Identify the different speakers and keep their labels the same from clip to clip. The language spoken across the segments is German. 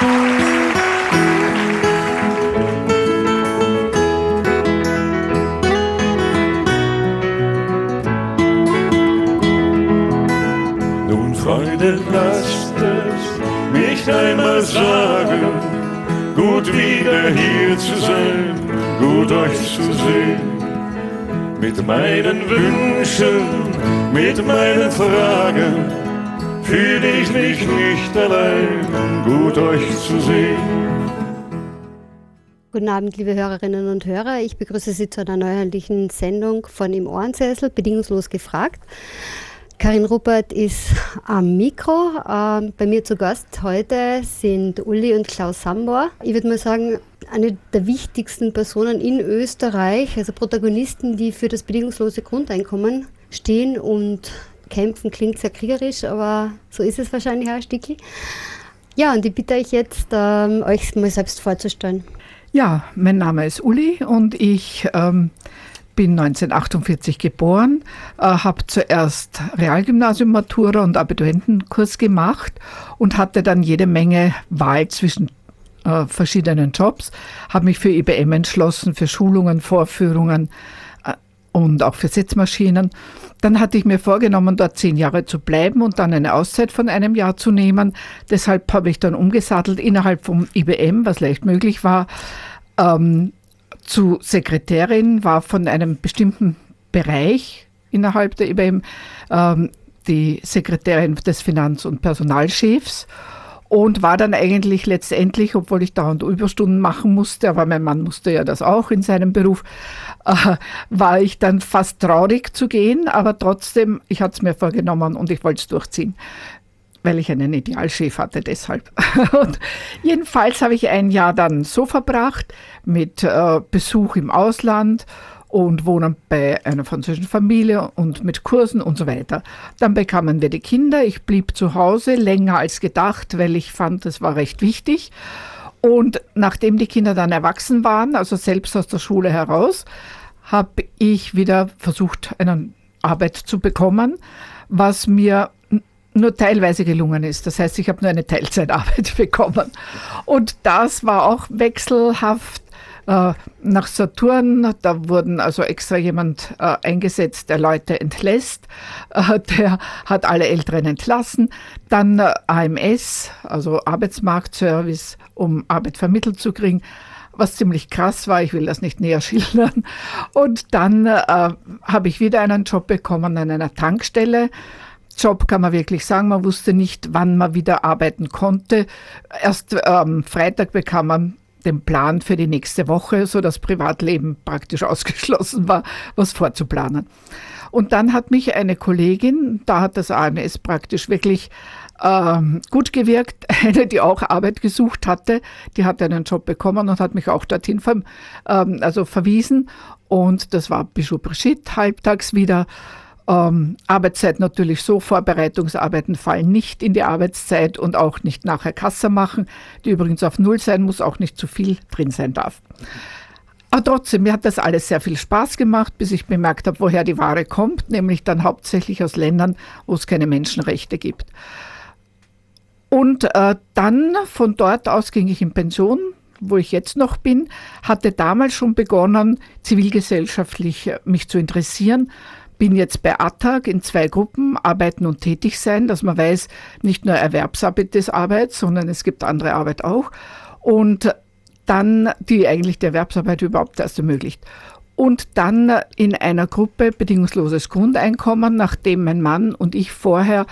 Speaker 1: Nun, Freunde, lasst es mich einmal sagen, gut wieder hier zu sein, gut euch zu sehen. Mit meinen Wünschen, mit meinen Fragen fühle ich mich nicht allein, gut euch zu sehen.
Speaker 2: Guten Abend, liebe Hörerinnen und Hörer. Ich begrüße Sie zu einer neuerlichen Sendung von Im Ohrensessel, bedingungslos gefragt. Karin Ruppert ist am Mikro. Ähm, bei mir zu Gast heute sind Uli und Klaus Sambor. Ich würde mal sagen, eine der wichtigsten Personen in Österreich, also Protagonisten, die für das bedingungslose Grundeinkommen stehen und kämpfen, klingt sehr kriegerisch, aber so ist es wahrscheinlich auch Stückchen. Ja, und ich bitte euch jetzt, ähm, euch mal selbst vorzustellen.
Speaker 3: Ja, mein Name ist Uli und ich ähm, bin 1948 geboren, äh, habe zuerst Realgymnasium Matura und Abituentenkurs gemacht und hatte dann jede Menge Wahl zwischen äh, verschiedenen Jobs, habe mich für IBM entschlossen, für Schulungen, Vorführungen und auch für Sitzmaschinen. Dann hatte ich mir vorgenommen, dort zehn Jahre zu bleiben und dann eine Auszeit von einem Jahr zu nehmen. Deshalb habe ich dann umgesattelt innerhalb vom IBM, was leicht möglich war, ähm, zu Sekretärin, war von einem bestimmten Bereich innerhalb der IBM ähm, die Sekretärin des Finanz- und Personalchefs und war dann eigentlich letztendlich, obwohl ich dauernd Überstunden machen musste, aber mein Mann musste ja das auch in seinem Beruf, äh, war ich dann fast traurig zu gehen, aber trotzdem, ich hatte es mir vorgenommen und ich wollte es durchziehen, weil ich einen Idealchef hatte deshalb. und jedenfalls habe ich ein Jahr dann so verbracht mit äh, Besuch im Ausland und wohnen bei einer französischen Familie und mit Kursen und so weiter. Dann bekamen wir die Kinder. Ich blieb zu Hause länger als gedacht, weil ich fand, das war recht wichtig. Und nachdem die Kinder dann erwachsen waren, also selbst aus der Schule heraus, habe ich wieder versucht, eine Arbeit zu bekommen, was mir nur teilweise gelungen ist. Das heißt, ich habe nur eine Teilzeitarbeit bekommen. Und das war auch wechselhaft nach Saturn. Da wurden also extra jemand äh, eingesetzt, der Leute entlässt. Äh, der hat alle Älteren entlassen. Dann AMS, also Arbeitsmarktservice, um Arbeit vermittelt zu kriegen was ziemlich krass war. Ich will das nicht näher schildern. Und dann äh, habe ich wieder einen Job bekommen an einer Tankstelle. Job kann man wirklich sagen. Man wusste nicht, wann man wieder arbeiten konnte. Erst am ähm, Freitag bekam man den Plan für die nächste Woche, so das Privatleben praktisch ausgeschlossen war, was vorzuplanen. Und dann hat mich eine Kollegin, da hat das AMS praktisch wirklich ähm, gut gewirkt, eine, die auch Arbeit gesucht hatte, die hat einen Job bekommen und hat mich auch dorthin ver, ähm, also verwiesen. Und das war Bischof Brigitte, halbtags wieder. Ähm, Arbeitszeit natürlich so, Vorbereitungsarbeiten fallen nicht in die Arbeitszeit und auch nicht nachher Kasse machen, die übrigens auf Null sein muss, auch nicht zu viel drin sein darf. Aber trotzdem, mir hat das alles sehr viel Spaß gemacht, bis ich bemerkt habe, woher die Ware kommt, nämlich dann hauptsächlich aus Ländern, wo es keine Menschenrechte gibt. Und äh, dann von dort aus ging ich in Pension, wo ich jetzt noch bin, hatte damals schon begonnen, zivilgesellschaftlich mich zu interessieren, bin jetzt bei ATTAG in zwei Gruppen, Arbeiten und Tätig sein, dass man weiß, nicht nur Erwerbsarbeit ist Arbeit, sondern es gibt andere Arbeit auch. Und dann, die eigentlich die Erwerbsarbeit überhaupt erst ermöglicht. Und dann in einer Gruppe bedingungsloses Grundeinkommen, nachdem mein Mann und ich vorher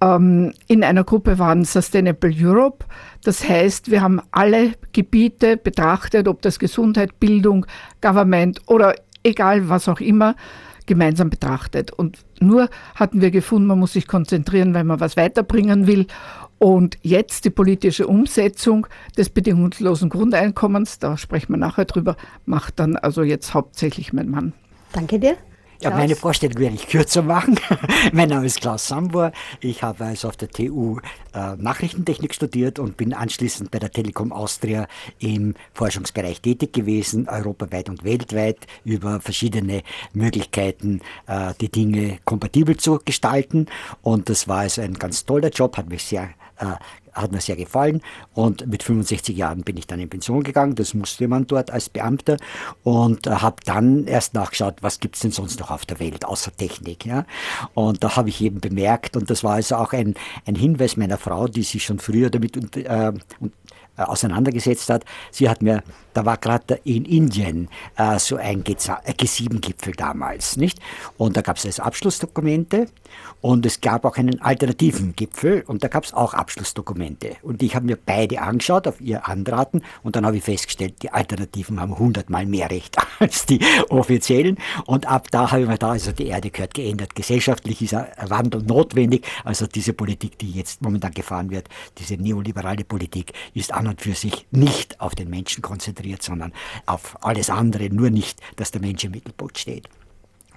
Speaker 3: ähm, in einer Gruppe waren Sustainable Europe. Das heißt, wir haben alle Gebiete betrachtet, ob das Gesundheit, Bildung, Government oder egal was auch immer, gemeinsam betrachtet. Und nur hatten wir gefunden, man muss sich konzentrieren, wenn man was weiterbringen will. Und jetzt die politische Umsetzung des bedingungslosen Grundeinkommens, da sprechen wir nachher drüber, macht dann also jetzt hauptsächlich mein Mann.
Speaker 2: Danke dir.
Speaker 4: Ja, meine Vorstellung werde ich kürzer machen. mein Name ist Klaus Sambor. Ich habe also auf der TU äh, Nachrichtentechnik studiert und bin anschließend bei der Telekom Austria im Forschungsbereich tätig gewesen, europaweit und weltweit, über verschiedene Möglichkeiten, äh, die Dinge kompatibel zu gestalten. Und das war also ein ganz toller Job, hat mich sehr äh, hat mir sehr gefallen und mit 65 Jahren bin ich dann in Pension gegangen, das musste man dort als Beamter und äh, habe dann erst nachgeschaut, was gibt es denn sonst noch auf der Welt außer Technik. Ja? Und da habe ich eben bemerkt und das war also auch ein, ein Hinweis meiner Frau, die sich schon früher damit äh, und auseinandergesetzt hat. Sie hat mir, da war gerade in Indien äh, so ein G7-Gipfel damals, nicht? Und da gab es also Abschlussdokumente und es gab auch einen alternativen Gipfel und da gab es auch Abschlussdokumente. Und ich habe mir beide angeschaut auf ihr Anraten und dann habe ich festgestellt, die Alternativen haben hundertmal mehr Recht als die offiziellen. Und ab da habe ich mir da, also die Erde gehört geändert. Gesellschaftlich ist ein Wandel notwendig. Also diese Politik, die jetzt momentan gefahren wird, diese neoliberale Politik, ist an und für sich nicht auf den Menschen konzentriert, sondern auf alles andere, nur nicht, dass der Mensch im Mittelpunkt steht.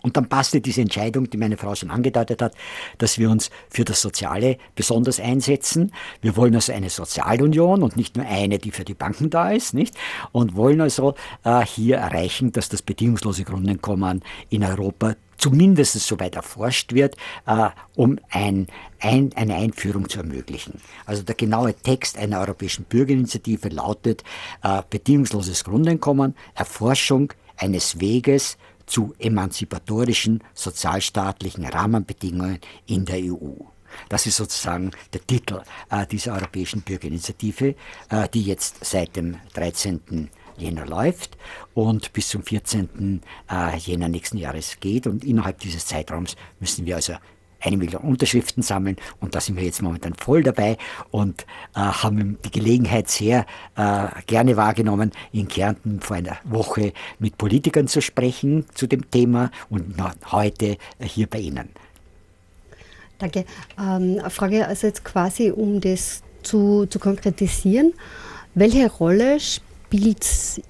Speaker 4: Und dann passte diese Entscheidung, die meine Frau schon angedeutet hat, dass wir uns für das Soziale besonders einsetzen. Wir wollen also eine Sozialunion und nicht nur eine, die für die Banken da ist, nicht? Und wollen also äh, hier erreichen, dass das bedingungslose Grundeinkommen in Europa zumindest soweit erforscht wird, äh, um ein, ein, eine Einführung zu ermöglichen. Also der genaue Text einer europäischen Bürgerinitiative lautet äh, bedingungsloses Grundeinkommen, Erforschung eines Weges zu emanzipatorischen sozialstaatlichen Rahmenbedingungen in der EU. Das ist sozusagen der Titel äh, dieser europäischen Bürgerinitiative, äh, die jetzt seit dem 13. Jänner läuft und bis zum 14. Äh, Jänner nächsten Jahres geht. Und innerhalb dieses Zeitraums müssen wir also eine Million Unterschriften sammeln und da sind wir jetzt momentan voll dabei und äh, haben die Gelegenheit sehr äh, gerne wahrgenommen, in Kärnten vor einer Woche mit Politikern zu sprechen zu dem Thema und heute hier bei Ihnen.
Speaker 2: Danke. Ähm, Frage also jetzt quasi, um das zu, zu konkretisieren. Welche Rolle spielt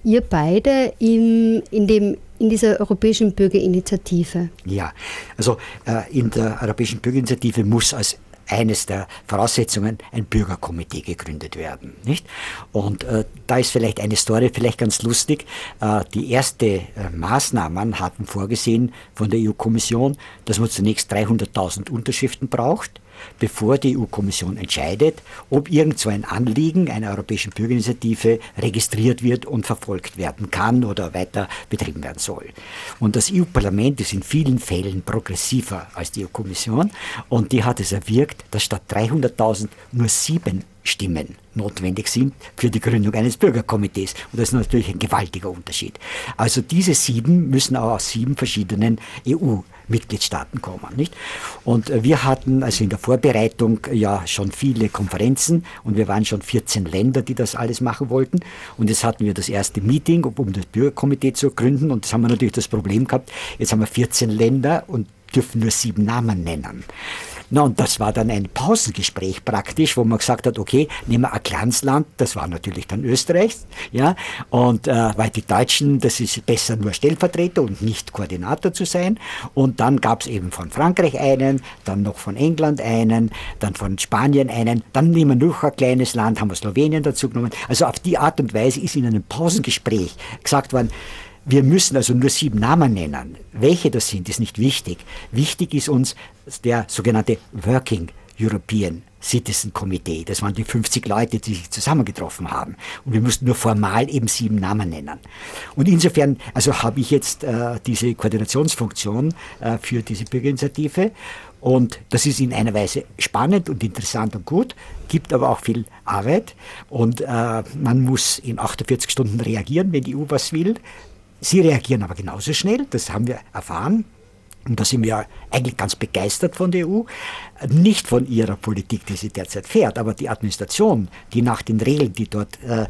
Speaker 2: ihr beide in, in dem in dieser Europäischen Bürgerinitiative?
Speaker 4: Ja, also äh, in der Europäischen Bürgerinitiative muss als eines der Voraussetzungen ein Bürgerkomitee gegründet werden. Nicht? Und äh, da ist vielleicht eine Story vielleicht ganz lustig. Äh, die erste äh, Maßnahmen hatten vorgesehen von der EU-Kommission, dass man zunächst 300.000 Unterschriften braucht bevor die EU-Kommission entscheidet, ob irgend so ein Anliegen einer europäischen Bürgerinitiative registriert wird und verfolgt werden kann oder weiter betrieben werden soll. Und das EU-Parlament ist in vielen Fällen progressiver als die EU-Kommission und die hat es erwirkt, dass statt 300.000 nur sieben Stimmen notwendig sind für die Gründung eines Bürgerkomitees. Und das ist natürlich ein gewaltiger Unterschied. Also diese sieben müssen auch aus sieben verschiedenen EU-Mitgliedstaaten kommen. Nicht? Und äh, wir hatten also in der Vorbereitung ja schon viele Konferenzen und wir waren schon 14 Länder, die das alles machen wollten. Und jetzt hatten wir das erste Meeting, um das Bürgerkomitee zu gründen. Und jetzt haben wir natürlich das Problem gehabt, jetzt haben wir 14 Länder und dürfen nur sieben Namen nennen. Na, und das war dann ein Pausengespräch praktisch, wo man gesagt hat, okay, nehmen wir ein kleines Land, das war natürlich dann Österreich, ja, und äh, weil die Deutschen, das ist besser nur Stellvertreter und nicht Koordinator zu sein. Und dann gab es eben von Frankreich einen, dann noch von England einen, dann von Spanien einen, dann nehmen wir noch ein kleines Land, haben wir Slowenien dazu genommen. Also auf die Art und Weise ist in einem Pausengespräch gesagt worden, wir müssen also nur sieben Namen nennen. Welche das sind, ist nicht wichtig. Wichtig ist uns der sogenannte Working European Citizen Committee. Das waren die 50 Leute, die sich zusammengetroffen haben. Und wir mussten nur formal eben sieben Namen nennen. Und insofern, also habe ich jetzt äh, diese Koordinationsfunktion äh, für diese Bürgerinitiative. Und das ist in einer Weise spannend und interessant und gut, gibt aber auch viel Arbeit. Und äh, man muss in 48 Stunden reagieren, wenn die EU was will. Sie reagieren aber genauso schnell, das haben wir erfahren. Und da sind wir eigentlich ganz begeistert von der EU. Nicht von ihrer Politik, die sie derzeit fährt, aber die Administration, die nach den Regeln, die dort äh,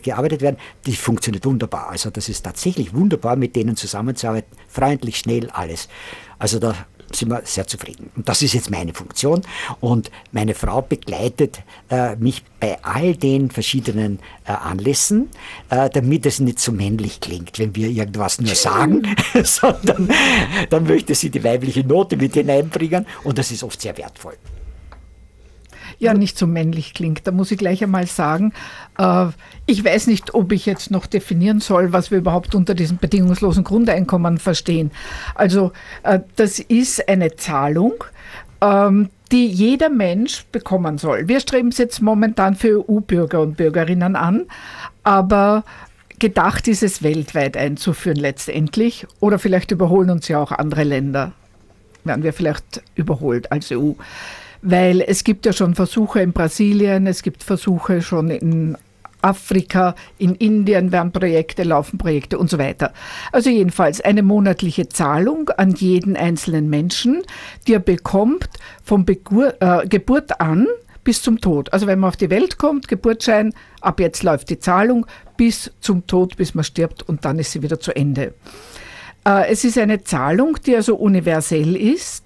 Speaker 4: gearbeitet werden, die funktioniert wunderbar. Also das ist tatsächlich wunderbar, mit denen zusammenzuarbeiten. Freundlich, schnell, alles. Also da sind wir sehr zufrieden. Und das ist jetzt meine Funktion. Und meine Frau begleitet äh, mich bei all den verschiedenen äh, Anlässen, äh, damit es nicht so männlich klingt, wenn wir irgendwas nur sagen, sondern dann möchte sie die weibliche Note mit hineinbringen und das ist oft sehr wertvoll
Speaker 3: ja nicht so männlich klingt. Da muss ich gleich einmal sagen, äh, ich weiß nicht, ob ich jetzt noch definieren soll, was wir überhaupt unter diesem bedingungslosen Grundeinkommen verstehen. Also äh, das ist eine Zahlung, ähm, die jeder Mensch bekommen soll. Wir streben es jetzt momentan für EU-Bürger und Bürgerinnen an, aber gedacht ist es weltweit einzuführen letztendlich. Oder vielleicht überholen uns ja auch andere Länder. Werden wir vielleicht überholt als EU. Weil es gibt ja schon Versuche in Brasilien, es gibt Versuche schon in Afrika, in Indien werden Projekte, laufen Projekte und so weiter. Also jedenfalls eine monatliche Zahlung an jeden einzelnen Menschen, die er bekommt von Begur äh, Geburt an bis zum Tod. Also wenn man auf die Welt kommt, Geburtsschein, ab jetzt läuft die Zahlung bis zum Tod, bis man stirbt und dann ist sie wieder zu Ende. Äh, es ist eine Zahlung, die also universell ist.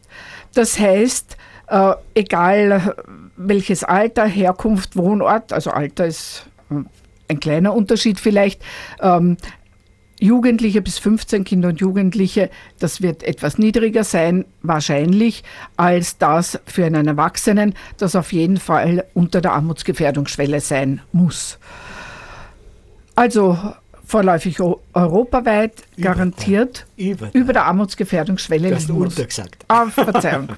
Speaker 3: Das heißt, äh, egal welches Alter, Herkunft, Wohnort, also Alter ist ein kleiner Unterschied vielleicht. Ähm, Jugendliche bis 15 Kinder und Jugendliche, das wird etwas niedriger sein, wahrscheinlich, als das für einen Erwachsenen, das auf jeden Fall unter der Armutsgefährdungsschwelle sein muss. Also vorläufig europaweit über, garantiert über, über, der Armutsgefährdungsschwelle
Speaker 4: liegen muss. gesagt.
Speaker 3: Ah, Verzeihung.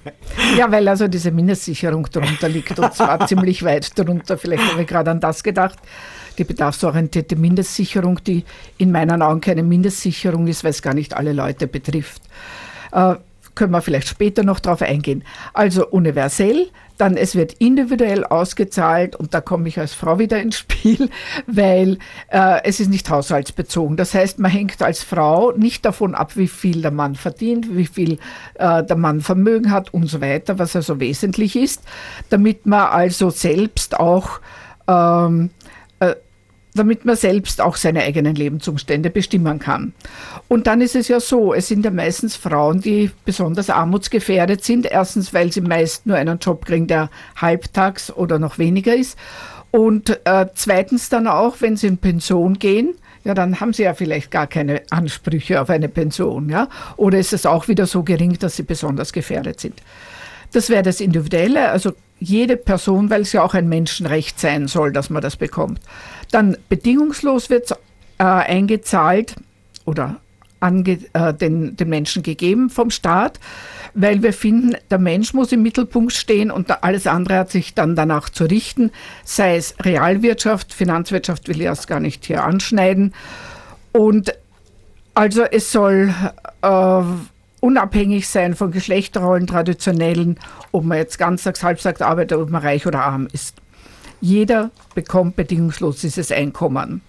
Speaker 3: ja, weil also diese Mindestsicherung darunter liegt und zwar ziemlich weit darunter. Vielleicht habe ich gerade an das gedacht. Die bedarfsorientierte Mindestsicherung, die in meinen Augen keine Mindestsicherung ist, weil es gar nicht alle Leute betrifft. Äh, können wir vielleicht später noch darauf eingehen. Also universell, dann es wird individuell ausgezahlt und da komme ich als Frau wieder ins Spiel, weil äh, es ist nicht haushaltsbezogen. Das heißt, man hängt als Frau nicht davon ab, wie viel der Mann verdient, wie viel äh, der Mann Vermögen hat und so weiter, was also wesentlich ist, damit man also selbst auch ähm, damit man selbst auch seine eigenen Lebensumstände bestimmen kann. Und dann ist es ja so, es sind ja meistens Frauen, die besonders armutsgefährdet sind. Erstens, weil sie meist nur einen Job kriegen, der halbtags oder noch weniger ist. Und äh, zweitens dann auch, wenn sie in Pension gehen, ja, dann haben sie ja vielleicht gar keine Ansprüche auf eine Pension, ja. Oder ist es auch wieder so gering, dass sie besonders gefährdet sind? Das wäre das Individuelle, also jede Person, weil es ja auch ein Menschenrecht sein soll, dass man das bekommt. Dann bedingungslos wird äh, eingezahlt oder ange, äh, den, den Menschen gegeben vom Staat, weil wir finden, der Mensch muss im Mittelpunkt stehen und alles andere hat sich dann danach zu richten, sei es Realwirtschaft, Finanzwirtschaft will ich erst gar nicht hier anschneiden. Und also es soll äh, unabhängig sein von Geschlechterrollen, traditionellen, ob man jetzt ganztags, halbtags arbeitet, ob man reich oder arm ist. Jeder bekommt bedingungslos dieses Einkommen.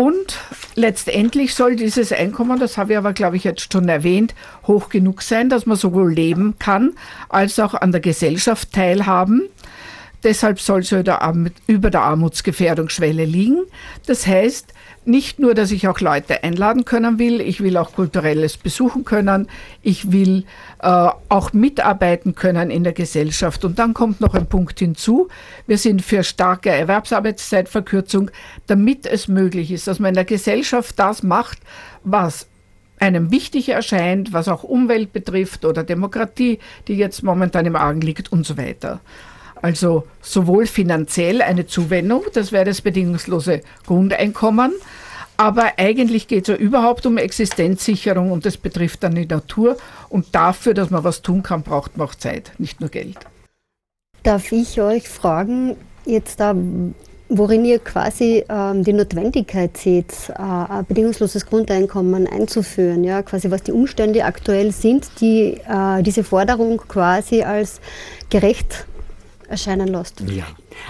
Speaker 3: Und letztendlich soll dieses Einkommen, das habe ich aber, glaube ich, jetzt schon erwähnt, hoch genug sein, dass man sowohl leben kann, als auch an der Gesellschaft teilhaben. Deshalb soll es über der Armutsgefährdungsschwelle liegen. Das heißt, nicht nur, dass ich auch Leute einladen können will, ich will auch kulturelles besuchen können, ich will äh, auch mitarbeiten können in der Gesellschaft. Und dann kommt noch ein Punkt hinzu, wir sind für starke Erwerbsarbeitszeitverkürzung, damit es möglich ist, dass man in der Gesellschaft das macht, was einem wichtig erscheint, was auch Umwelt betrifft oder Demokratie, die jetzt momentan im Argen liegt und so weiter. Also sowohl finanziell eine Zuwendung, das wäre das bedingungslose Grundeinkommen, aber eigentlich geht es ja überhaupt um Existenzsicherung und das betrifft dann die Natur. Und dafür, dass man was tun kann, braucht man auch Zeit, nicht nur Geld.
Speaker 2: Darf ich euch fragen, jetzt da, worin ihr quasi ähm, die Notwendigkeit seht, äh, ein bedingungsloses Grundeinkommen einzuführen, ja, quasi was die Umstände aktuell sind, die äh, diese Forderung quasi als gerecht erscheinen lässt.
Speaker 3: Ja.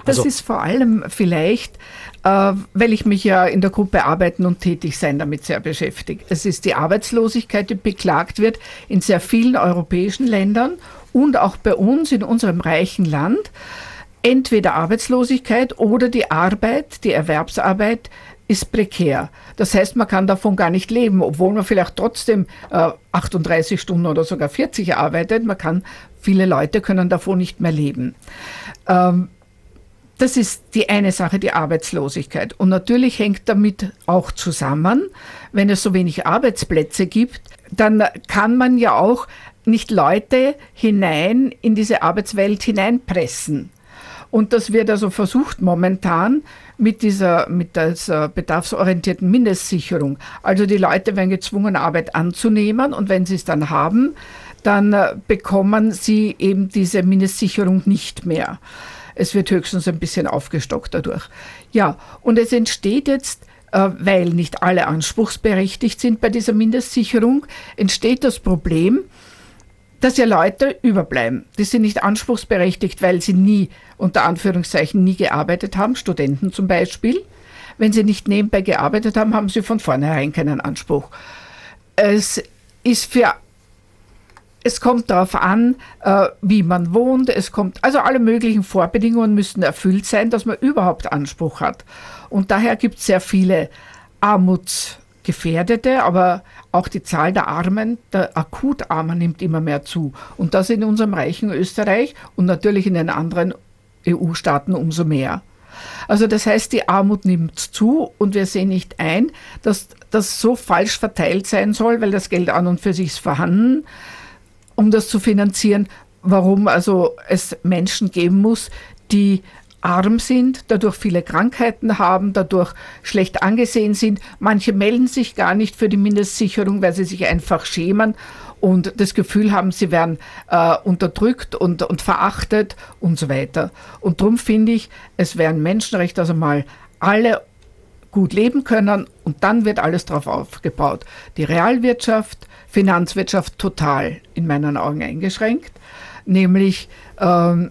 Speaker 3: Also, das ist vor allem vielleicht, äh, weil ich mich ja in der Gruppe Arbeiten und Tätigsein damit sehr beschäftige. Es ist die Arbeitslosigkeit, die beklagt wird in sehr vielen europäischen Ländern und auch bei uns in unserem reichen Land. Entweder Arbeitslosigkeit oder die Arbeit, die Erwerbsarbeit ist prekär. Das heißt, man kann davon gar nicht leben, obwohl man vielleicht trotzdem äh, 38 Stunden oder sogar 40 arbeitet. Man kann, viele Leute können davon nicht mehr leben. Das ist die eine Sache, die Arbeitslosigkeit. Und natürlich hängt damit auch zusammen, wenn es so wenig Arbeitsplätze gibt, dann kann man ja auch nicht Leute hinein in diese Arbeitswelt hineinpressen. Und das wird also versucht momentan mit dieser, mit dieser bedarfsorientierten Mindestsicherung. Also die Leute werden gezwungen, Arbeit anzunehmen und wenn sie es dann haben, dann äh, bekommen sie eben diese Mindestsicherung nicht mehr. Es wird höchstens ein bisschen aufgestockt dadurch. Ja, und es entsteht jetzt äh, weil nicht alle anspruchsberechtigt sind bei dieser Mindestsicherung, entsteht das Problem, dass ja Leute überbleiben. Die sind nicht anspruchsberechtigt, weil sie nie, unter Anführungszeichen, nie gearbeitet haben, Studenten zum Beispiel. Wenn sie nicht nebenbei gearbeitet haben, haben sie von vornherein keinen Anspruch. Es ist für es kommt darauf an, äh, wie man wohnt. Es kommt, also alle möglichen Vorbedingungen müssen erfüllt sein, dass man überhaupt Anspruch hat. Und daher gibt es sehr viele Armutsgefährdete, aber auch die Zahl der Armen, der Akutarmen nimmt immer mehr zu. Und das in unserem reichen Österreich und natürlich in den anderen EU-Staaten umso mehr. Also das heißt, die Armut nimmt zu und wir sehen nicht ein, dass das so falsch verteilt sein soll, weil das Geld an und für sich ist vorhanden um das zu finanzieren, warum also es Menschen geben muss, die arm sind, dadurch viele Krankheiten haben, dadurch schlecht angesehen sind. Manche melden sich gar nicht für die Mindestsicherung, weil sie sich einfach schämen und das Gefühl haben, sie werden äh, unterdrückt und, und verachtet und so weiter. Und darum finde ich, es wäre ein Menschenrecht, dass einmal alle gut leben können und dann wird alles darauf aufgebaut. Die Realwirtschaft, Finanzwirtschaft total in meinen Augen eingeschränkt, nämlich ähm,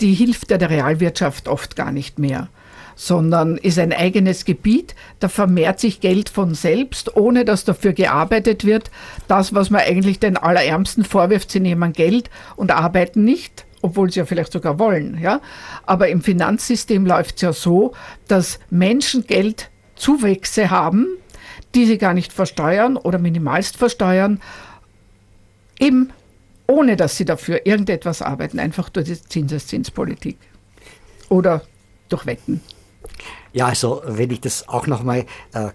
Speaker 3: die hilft ja der Realwirtschaft oft gar nicht mehr sondern ist ein eigenes Gebiet. Da vermehrt sich Geld von selbst, ohne dass dafür gearbeitet wird. Das, was man eigentlich den Allerärmsten vorwirft, sie nehmen Geld und arbeiten nicht obwohl sie ja vielleicht sogar wollen. Ja? Aber im Finanzsystem läuft es ja so, dass Menschen Geldzuwächse haben, die sie gar nicht versteuern oder minimalst versteuern, eben ohne dass sie dafür irgendetwas arbeiten, einfach durch die Zinseszinspolitik oder durch Wetten.
Speaker 4: Ja, also wenn ich das auch nochmal äh,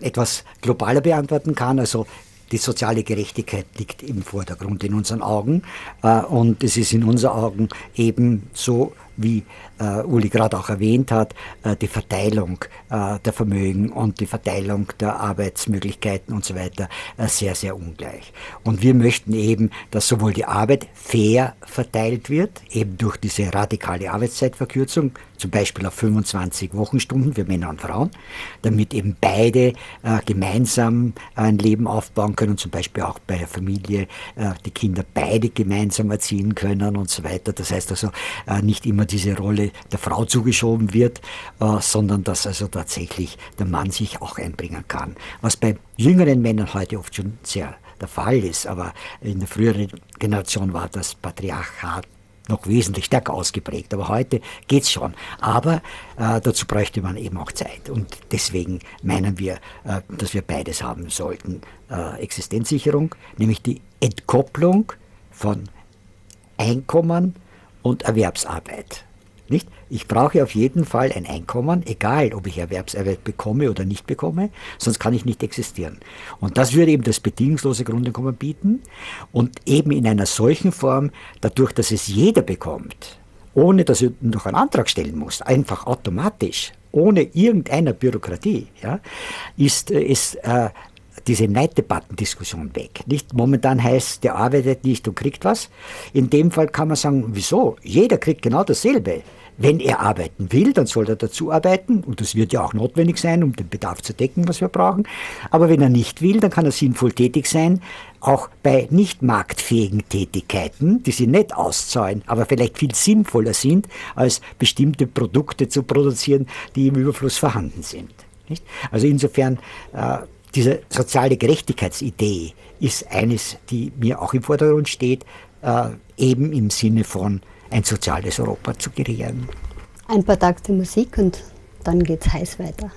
Speaker 4: etwas globaler beantworten kann, also die soziale Gerechtigkeit liegt im Vordergrund in unseren Augen äh, und es ist in unseren Augen eben so wie äh, Uli gerade auch erwähnt hat, äh, die Verteilung äh, der Vermögen und die Verteilung der Arbeitsmöglichkeiten und so weiter äh, sehr, sehr ungleich. Und wir möchten eben, dass sowohl die Arbeit fair verteilt wird, eben durch diese radikale Arbeitszeitverkürzung, zum Beispiel auf 25 Wochenstunden für Männer und Frauen, damit eben beide äh, gemeinsam ein Leben aufbauen können, zum Beispiel auch bei der Familie äh, die Kinder beide gemeinsam erziehen können und so weiter. Das heißt also nicht immer diese Rolle der Frau zugeschoben wird, äh, sondern dass also tatsächlich der Mann sich auch einbringen kann. Was bei jüngeren Männern heute oft schon sehr der Fall ist, aber in der früheren Generation war das Patriarchat noch wesentlich stärker ausgeprägt. Aber heute geht es schon. Aber äh, dazu bräuchte man eben auch Zeit. Und deswegen meinen wir, äh, dass wir beides haben sollten. Äh, Existenzsicherung, nämlich die Entkopplung von Einkommen und Erwerbsarbeit. Nicht? Ich brauche auf jeden Fall ein Einkommen, egal ob ich Erwerbsarbeit bekomme oder nicht bekomme, sonst kann ich nicht existieren. Und das würde eben das bedingungslose Grundeinkommen bieten und eben in einer solchen Form, dadurch, dass es jeder bekommt, ohne dass er noch einen Antrag stellen muss, einfach automatisch, ohne irgendeiner Bürokratie, ja, ist es äh, diese Neiddebattendiskussion weg. Nicht momentan heißt, der arbeitet nicht und kriegt was. In dem Fall kann man sagen, wieso? Jeder kriegt genau dasselbe. Wenn er arbeiten will, dann soll er dazu arbeiten und das wird ja auch notwendig sein, um den Bedarf zu decken, was wir brauchen. Aber wenn er nicht will, dann kann er sinnvoll tätig sein, auch bei nicht marktfähigen Tätigkeiten, die sie nicht auszahlen, aber vielleicht viel sinnvoller sind, als bestimmte Produkte zu produzieren, die im Überfluss vorhanden sind. Also insofern äh, diese soziale Gerechtigkeitsidee ist eines, die mir auch im Vordergrund steht, äh, eben im Sinne von ein soziales Europa zu kreieren.
Speaker 2: Ein paar Takte Musik und dann geht's heiß weiter.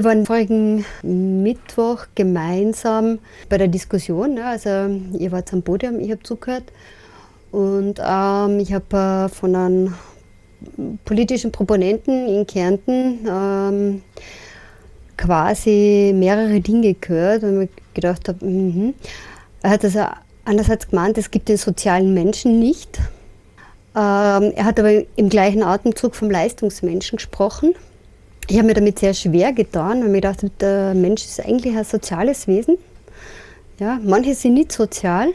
Speaker 2: Wir waren vorigen Mittwoch gemeinsam bei der Diskussion. Ne? Also ihr wart am Podium, ich habe zugehört. Und ähm, ich habe äh, von einem politischen Proponenten in Kärnten ähm, quasi mehrere Dinge gehört und mir gedacht habe, mm er hat also einerseits gemeint, es gibt den sozialen Menschen nicht. Ähm, er hat aber im gleichen Atemzug vom Leistungsmenschen gesprochen. Ich habe mir damit sehr schwer getan, weil mir gedacht habe, der Mensch ist eigentlich ein soziales Wesen. Ja, manche sind nicht sozial,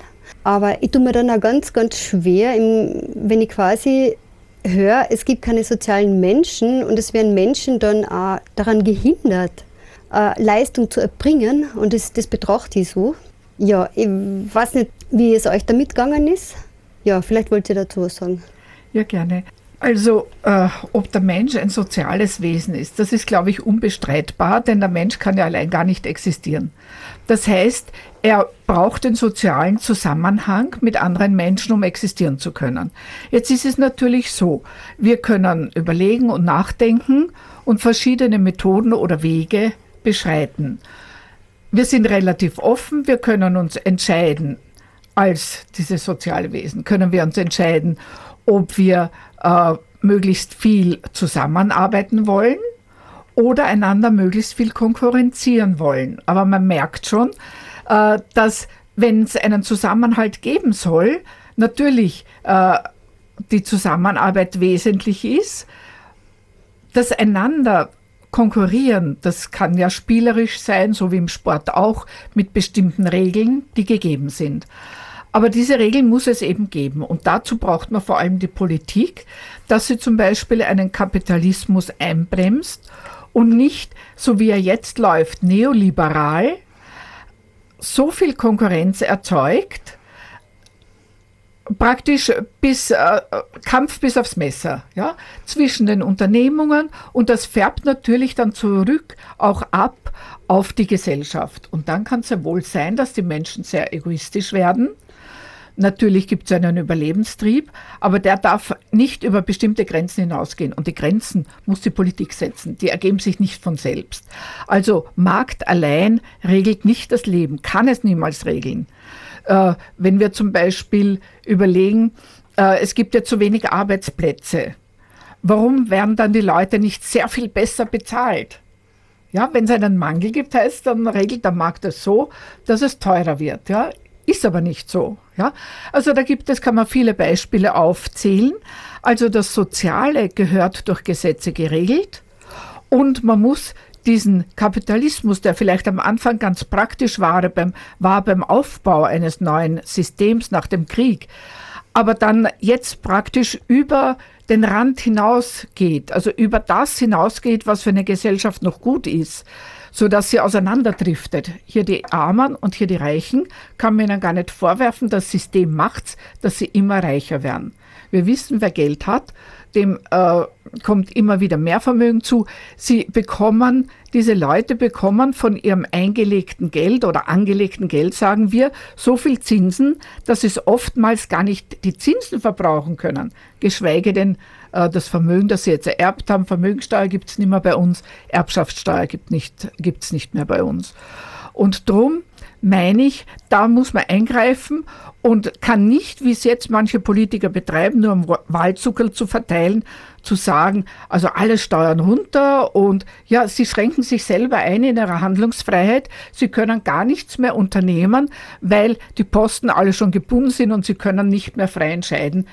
Speaker 2: aber ich tue mir dann auch ganz, ganz schwer, wenn ich quasi höre, es gibt keine sozialen Menschen und es werden Menschen dann auch daran gehindert, äh, Leistung zu erbringen und das, das betrachte ich so. Ja, ich weiß nicht, wie es euch damit gegangen ist. Ja, vielleicht wollt ihr dazu was sagen.
Speaker 3: Ja, gerne. Also, äh, ob der Mensch ein soziales Wesen ist, das ist, glaube ich, unbestreitbar, denn der Mensch kann ja allein gar nicht existieren. Das heißt, er braucht den sozialen Zusammenhang mit anderen Menschen, um existieren zu können. Jetzt ist es natürlich so, wir können überlegen und nachdenken und verschiedene Methoden oder Wege beschreiten. Wir sind relativ offen, wir können uns entscheiden, als dieses soziale Wesen, können wir uns entscheiden, ob wir äh, möglichst viel zusammenarbeiten wollen oder einander möglichst viel konkurrenzieren wollen. Aber man merkt schon, äh, dass wenn es einen Zusammenhalt geben soll, natürlich äh, die Zusammenarbeit wesentlich ist, das einander konkurrieren, das kann ja spielerisch sein, so wie im Sport auch, mit bestimmten Regeln, die gegeben sind. Aber diese Regeln muss es eben geben. Und dazu braucht man vor allem die Politik, dass sie zum Beispiel einen Kapitalismus einbremst und nicht, so wie er jetzt läuft, neoliberal, so viel Konkurrenz erzeugt, praktisch bis äh, Kampf bis aufs Messer, ja, zwischen den Unternehmungen und das färbt natürlich dann zurück auch ab auf die Gesellschaft. Und dann kann es ja wohl sein, dass die Menschen sehr egoistisch werden Natürlich gibt es einen Überlebenstrieb, aber der darf nicht über bestimmte Grenzen hinausgehen. Und die Grenzen muss die Politik setzen. Die ergeben sich nicht von selbst. Also Markt allein regelt nicht das Leben, kann es niemals regeln. Äh, wenn wir zum Beispiel überlegen, äh, es gibt ja zu wenig Arbeitsplätze. Warum werden dann die Leute nicht sehr viel besser bezahlt? Ja, wenn es einen Mangel gibt, heißt, dann regelt der Markt es so, dass es teurer wird. Ja, ist aber nicht so. Ja? Also da gibt es, kann man viele Beispiele aufzählen. Also das Soziale gehört durch Gesetze geregelt und man muss diesen Kapitalismus, der vielleicht am Anfang ganz praktisch war beim, war beim Aufbau eines neuen Systems nach dem Krieg, aber dann jetzt praktisch über den Rand hinausgeht, also über das hinausgeht, was für eine Gesellschaft noch gut ist, so dass sie auseinanderdriftet. Hier die Armen und hier die Reichen, kann man ihnen gar nicht vorwerfen, das System macht's, dass sie immer reicher werden. Wir wissen, wer Geld hat, dem äh, kommt immer wieder mehr Vermögen zu. Sie bekommen, diese Leute bekommen von ihrem eingelegten Geld oder angelegten Geld, sagen wir, so viel Zinsen, dass sie es oftmals gar nicht die Zinsen verbrauchen können, geschweige denn das Vermögen, das sie jetzt ererbt haben. Vermögensteuer gibt es nicht mehr bei uns, Erbschaftssteuer gibt es nicht, nicht mehr bei uns. Und drum meine ich, da muss man eingreifen und kann nicht, wie es jetzt manche Politiker betreiben, nur um Wahlzucker zu verteilen, zu sagen, also alle Steuern runter und ja, sie schränken sich selber ein in ihrer Handlungsfreiheit. Sie können gar nichts mehr unternehmen, weil die Posten alle schon gebunden sind und sie können nicht mehr frei entscheiden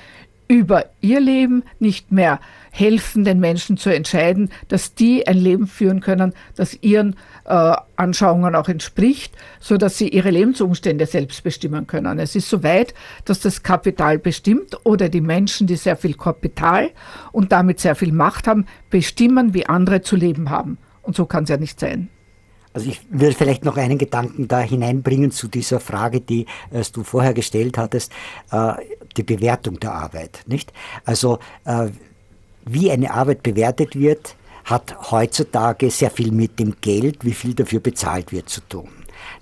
Speaker 3: über ihr Leben, nicht mehr helfen, den Menschen zu entscheiden, dass die ein Leben führen können, das ihren äh, Anschauungen auch entspricht, so dass sie ihre Lebensumstände selbst bestimmen können. Es ist so weit, dass das Kapital bestimmt oder die Menschen, die sehr viel Kapital und damit sehr viel Macht haben, bestimmen, wie andere zu leben haben. Und so kann es ja nicht sein.
Speaker 4: Also ich würde vielleicht noch einen Gedanken da hineinbringen zu dieser Frage, die äh, du vorher gestellt hattest, äh, die Bewertung der Arbeit, nicht? Also äh, wie eine Arbeit bewertet wird, hat heutzutage sehr viel mit dem Geld, wie viel dafür bezahlt wird, zu tun.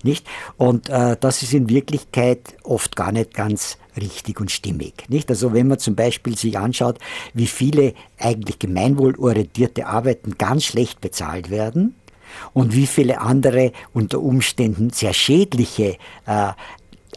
Speaker 4: Nicht? Und äh, das ist in Wirklichkeit oft gar nicht ganz richtig und stimmig. Nicht? Also wenn man zum Beispiel sich anschaut, wie viele eigentlich gemeinwohlorientierte Arbeiten ganz schlecht bezahlt werden, und wie viele andere unter Umständen sehr schädliche äh,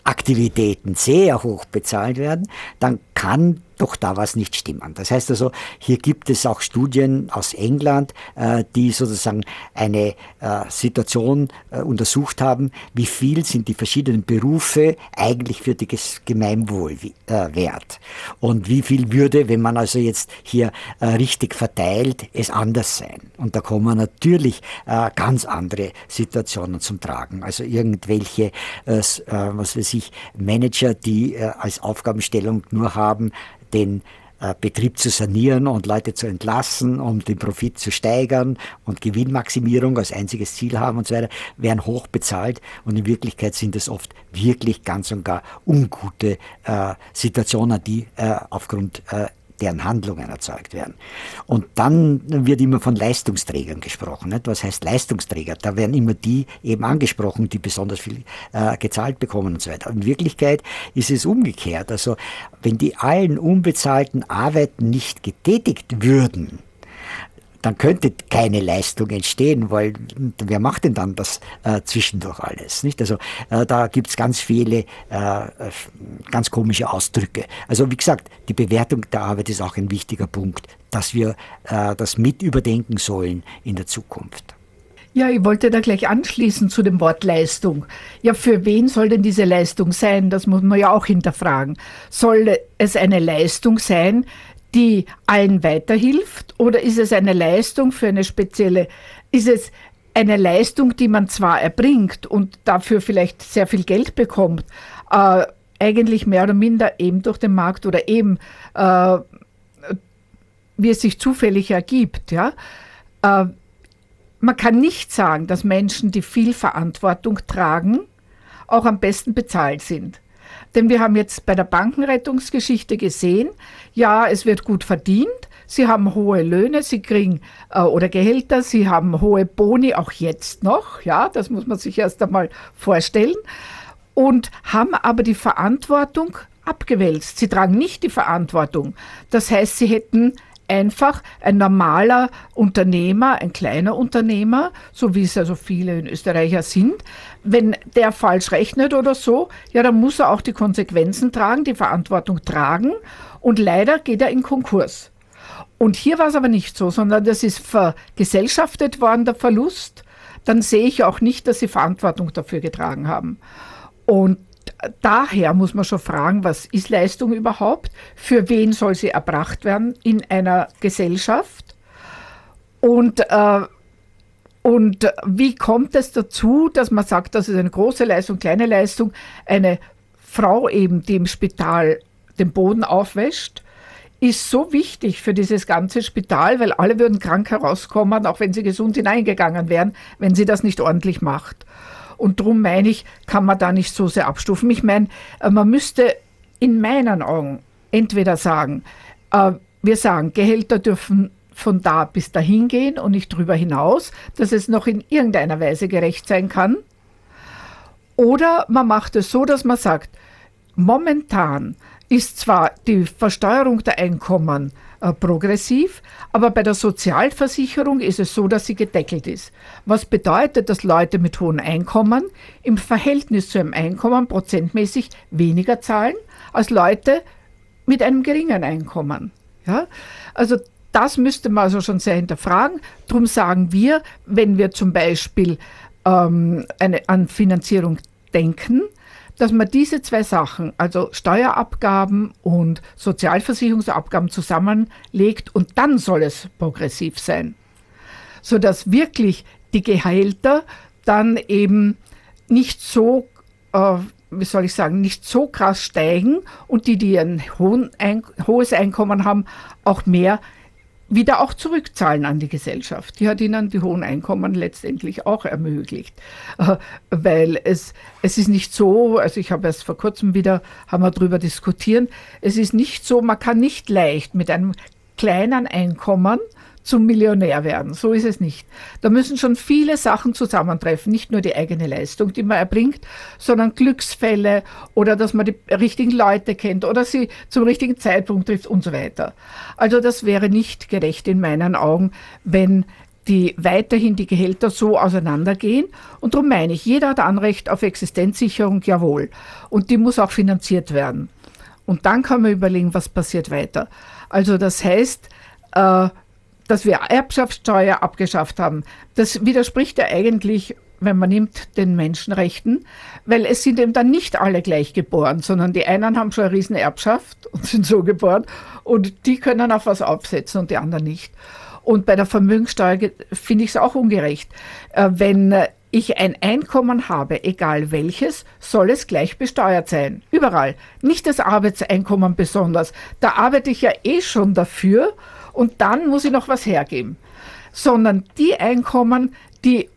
Speaker 4: Aktivitäten sehr hoch bezahlt werden, dann kann doch da was nicht stimmen. Das heißt also, hier gibt es auch Studien aus England, äh, die sozusagen eine äh, Situation äh, untersucht haben, wie viel sind die verschiedenen Berufe eigentlich für das Gemeinwohl wert und wie viel würde, wenn man also jetzt hier richtig verteilt, es anders sein. Und da kommen natürlich ganz andere Situationen zum Tragen. Also irgendwelche, was weiß ich, Manager, die als Aufgabenstellung nur haben, den äh, Betrieb zu sanieren und Leute zu entlassen, um den Profit zu steigern und Gewinnmaximierung als einziges Ziel haben und so weiter, werden hoch bezahlt und in Wirklichkeit sind es oft wirklich ganz und gar ungute äh, Situationen, die äh, aufgrund äh, deren Handlungen erzeugt werden. Und dann wird immer von Leistungsträgern gesprochen. Nicht? Was heißt Leistungsträger? Da werden immer die eben angesprochen, die besonders viel äh, gezahlt bekommen und so weiter. In Wirklichkeit ist es umgekehrt. Also wenn die allen unbezahlten Arbeiten nicht getätigt würden, dann könnte keine Leistung entstehen, weil wer macht denn dann das äh, zwischendurch alles? Nicht? Also äh, da gibt es ganz viele äh, ganz komische Ausdrücke. Also wie gesagt, die Bewertung der Arbeit ist auch ein wichtiger Punkt, dass wir äh, das mit überdenken sollen in der Zukunft.
Speaker 3: Ja, ich wollte da gleich anschließen zu dem Wort Leistung. Ja, für wen soll denn diese Leistung sein? Das muss man ja auch hinterfragen. Soll es eine Leistung sein, die allen weiterhilft oder ist es eine Leistung für eine spezielle, ist es eine Leistung, die man zwar erbringt und dafür vielleicht sehr viel Geld bekommt, äh, eigentlich mehr oder minder eben durch den Markt oder eben äh, wie es sich zufällig ergibt. Ja? Äh, man kann nicht sagen, dass Menschen, die viel Verantwortung tragen, auch am besten bezahlt sind. Denn wir haben jetzt bei der Bankenrettungsgeschichte gesehen, ja, es wird gut verdient, sie haben hohe Löhne, sie kriegen äh, oder Gehälter, sie haben hohe Boni, auch jetzt noch, ja, das muss man sich erst einmal vorstellen, und haben aber die Verantwortung abgewälzt. Sie tragen nicht die Verantwortung. Das heißt, sie hätten einfach ein normaler Unternehmer, ein kleiner Unternehmer, so wie es also viele in Österreicher sind, wenn der falsch rechnet oder so, ja, dann muss er auch die Konsequenzen tragen, die Verantwortung tragen und leider geht er in Konkurs. Und hier war es aber nicht so, sondern das ist vergesellschaftet worden, der Verlust. Dann sehe ich auch nicht, dass sie Verantwortung dafür getragen haben. Und daher muss man schon fragen, was ist Leistung überhaupt? Für wen soll sie erbracht werden in einer Gesellschaft? Und, äh, und wie kommt es dazu, dass man sagt, das ist eine große Leistung, kleine Leistung? Eine Frau eben, die im Spital den Boden aufwäscht, ist so wichtig für dieses ganze Spital, weil alle würden krank herauskommen, auch wenn sie gesund hineingegangen wären, wenn sie das nicht ordentlich macht. Und darum meine ich, kann man da nicht so sehr abstufen. Ich meine, äh, man müsste in meinen Augen entweder sagen, äh, wir sagen, Gehälter dürfen von da bis dahin gehen und nicht darüber hinaus, dass es noch in irgendeiner Weise gerecht sein kann. Oder man macht es so, dass man sagt, momentan ist zwar die Versteuerung der Einkommen äh, progressiv, aber bei der Sozialversicherung ist es so, dass sie gedeckelt ist. Was bedeutet, dass Leute mit hohen Einkommen im Verhältnis zu ihrem Einkommen prozentmäßig weniger zahlen als Leute mit einem geringen Einkommen. Ja? Also das müsste man also schon sehr hinterfragen. Darum sagen wir, wenn wir zum Beispiel ähm, eine, an Finanzierung denken, dass man diese zwei Sachen, also Steuerabgaben und Sozialversicherungsabgaben zusammenlegt und dann soll es progressiv sein, sodass wirklich die Gehälter dann eben nicht so, äh, wie soll ich sagen, nicht so krass steigen und die, die ein hohes Einkommen haben, auch mehr wieder auch zurückzahlen an die Gesellschaft. Die hat ihnen die hohen Einkommen letztendlich auch ermöglicht. Äh, weil es, es ist nicht so, also ich habe erst vor kurzem wieder, haben wir darüber diskutiert, es ist nicht so, man kann nicht leicht mit einem kleinen Einkommen zum Millionär werden. So ist es nicht. Da müssen schon viele Sachen zusammentreffen, nicht nur die eigene Leistung, die man erbringt, sondern Glücksfälle oder dass man die richtigen Leute kennt oder sie zum richtigen Zeitpunkt trifft und so weiter. Also das wäre nicht gerecht in meinen Augen, wenn die weiterhin die Gehälter so auseinandergehen. Und darum meine ich, jeder hat Anrecht auf Existenzsicherung, jawohl. Und die muss auch finanziert werden. Und dann kann man überlegen, was passiert weiter. Also das heißt, äh, dass wir Erbschaftssteuer abgeschafft haben, das widerspricht ja eigentlich, wenn man nimmt, den Menschenrechten, weil es sind eben dann nicht alle gleich geboren, sondern die einen haben schon eine riesen Erbschaft und sind so geboren und die können auf was aufsetzen und die anderen nicht. Und bei der Vermögenssteuer finde ich es auch ungerecht. Äh, wenn ich ein Einkommen habe, egal welches, soll es gleich besteuert sein. Überall. Nicht das Arbeitseinkommen besonders. Da arbeite ich ja eh schon dafür und dann muss ich noch was hergeben. Sondern die Einkommen, die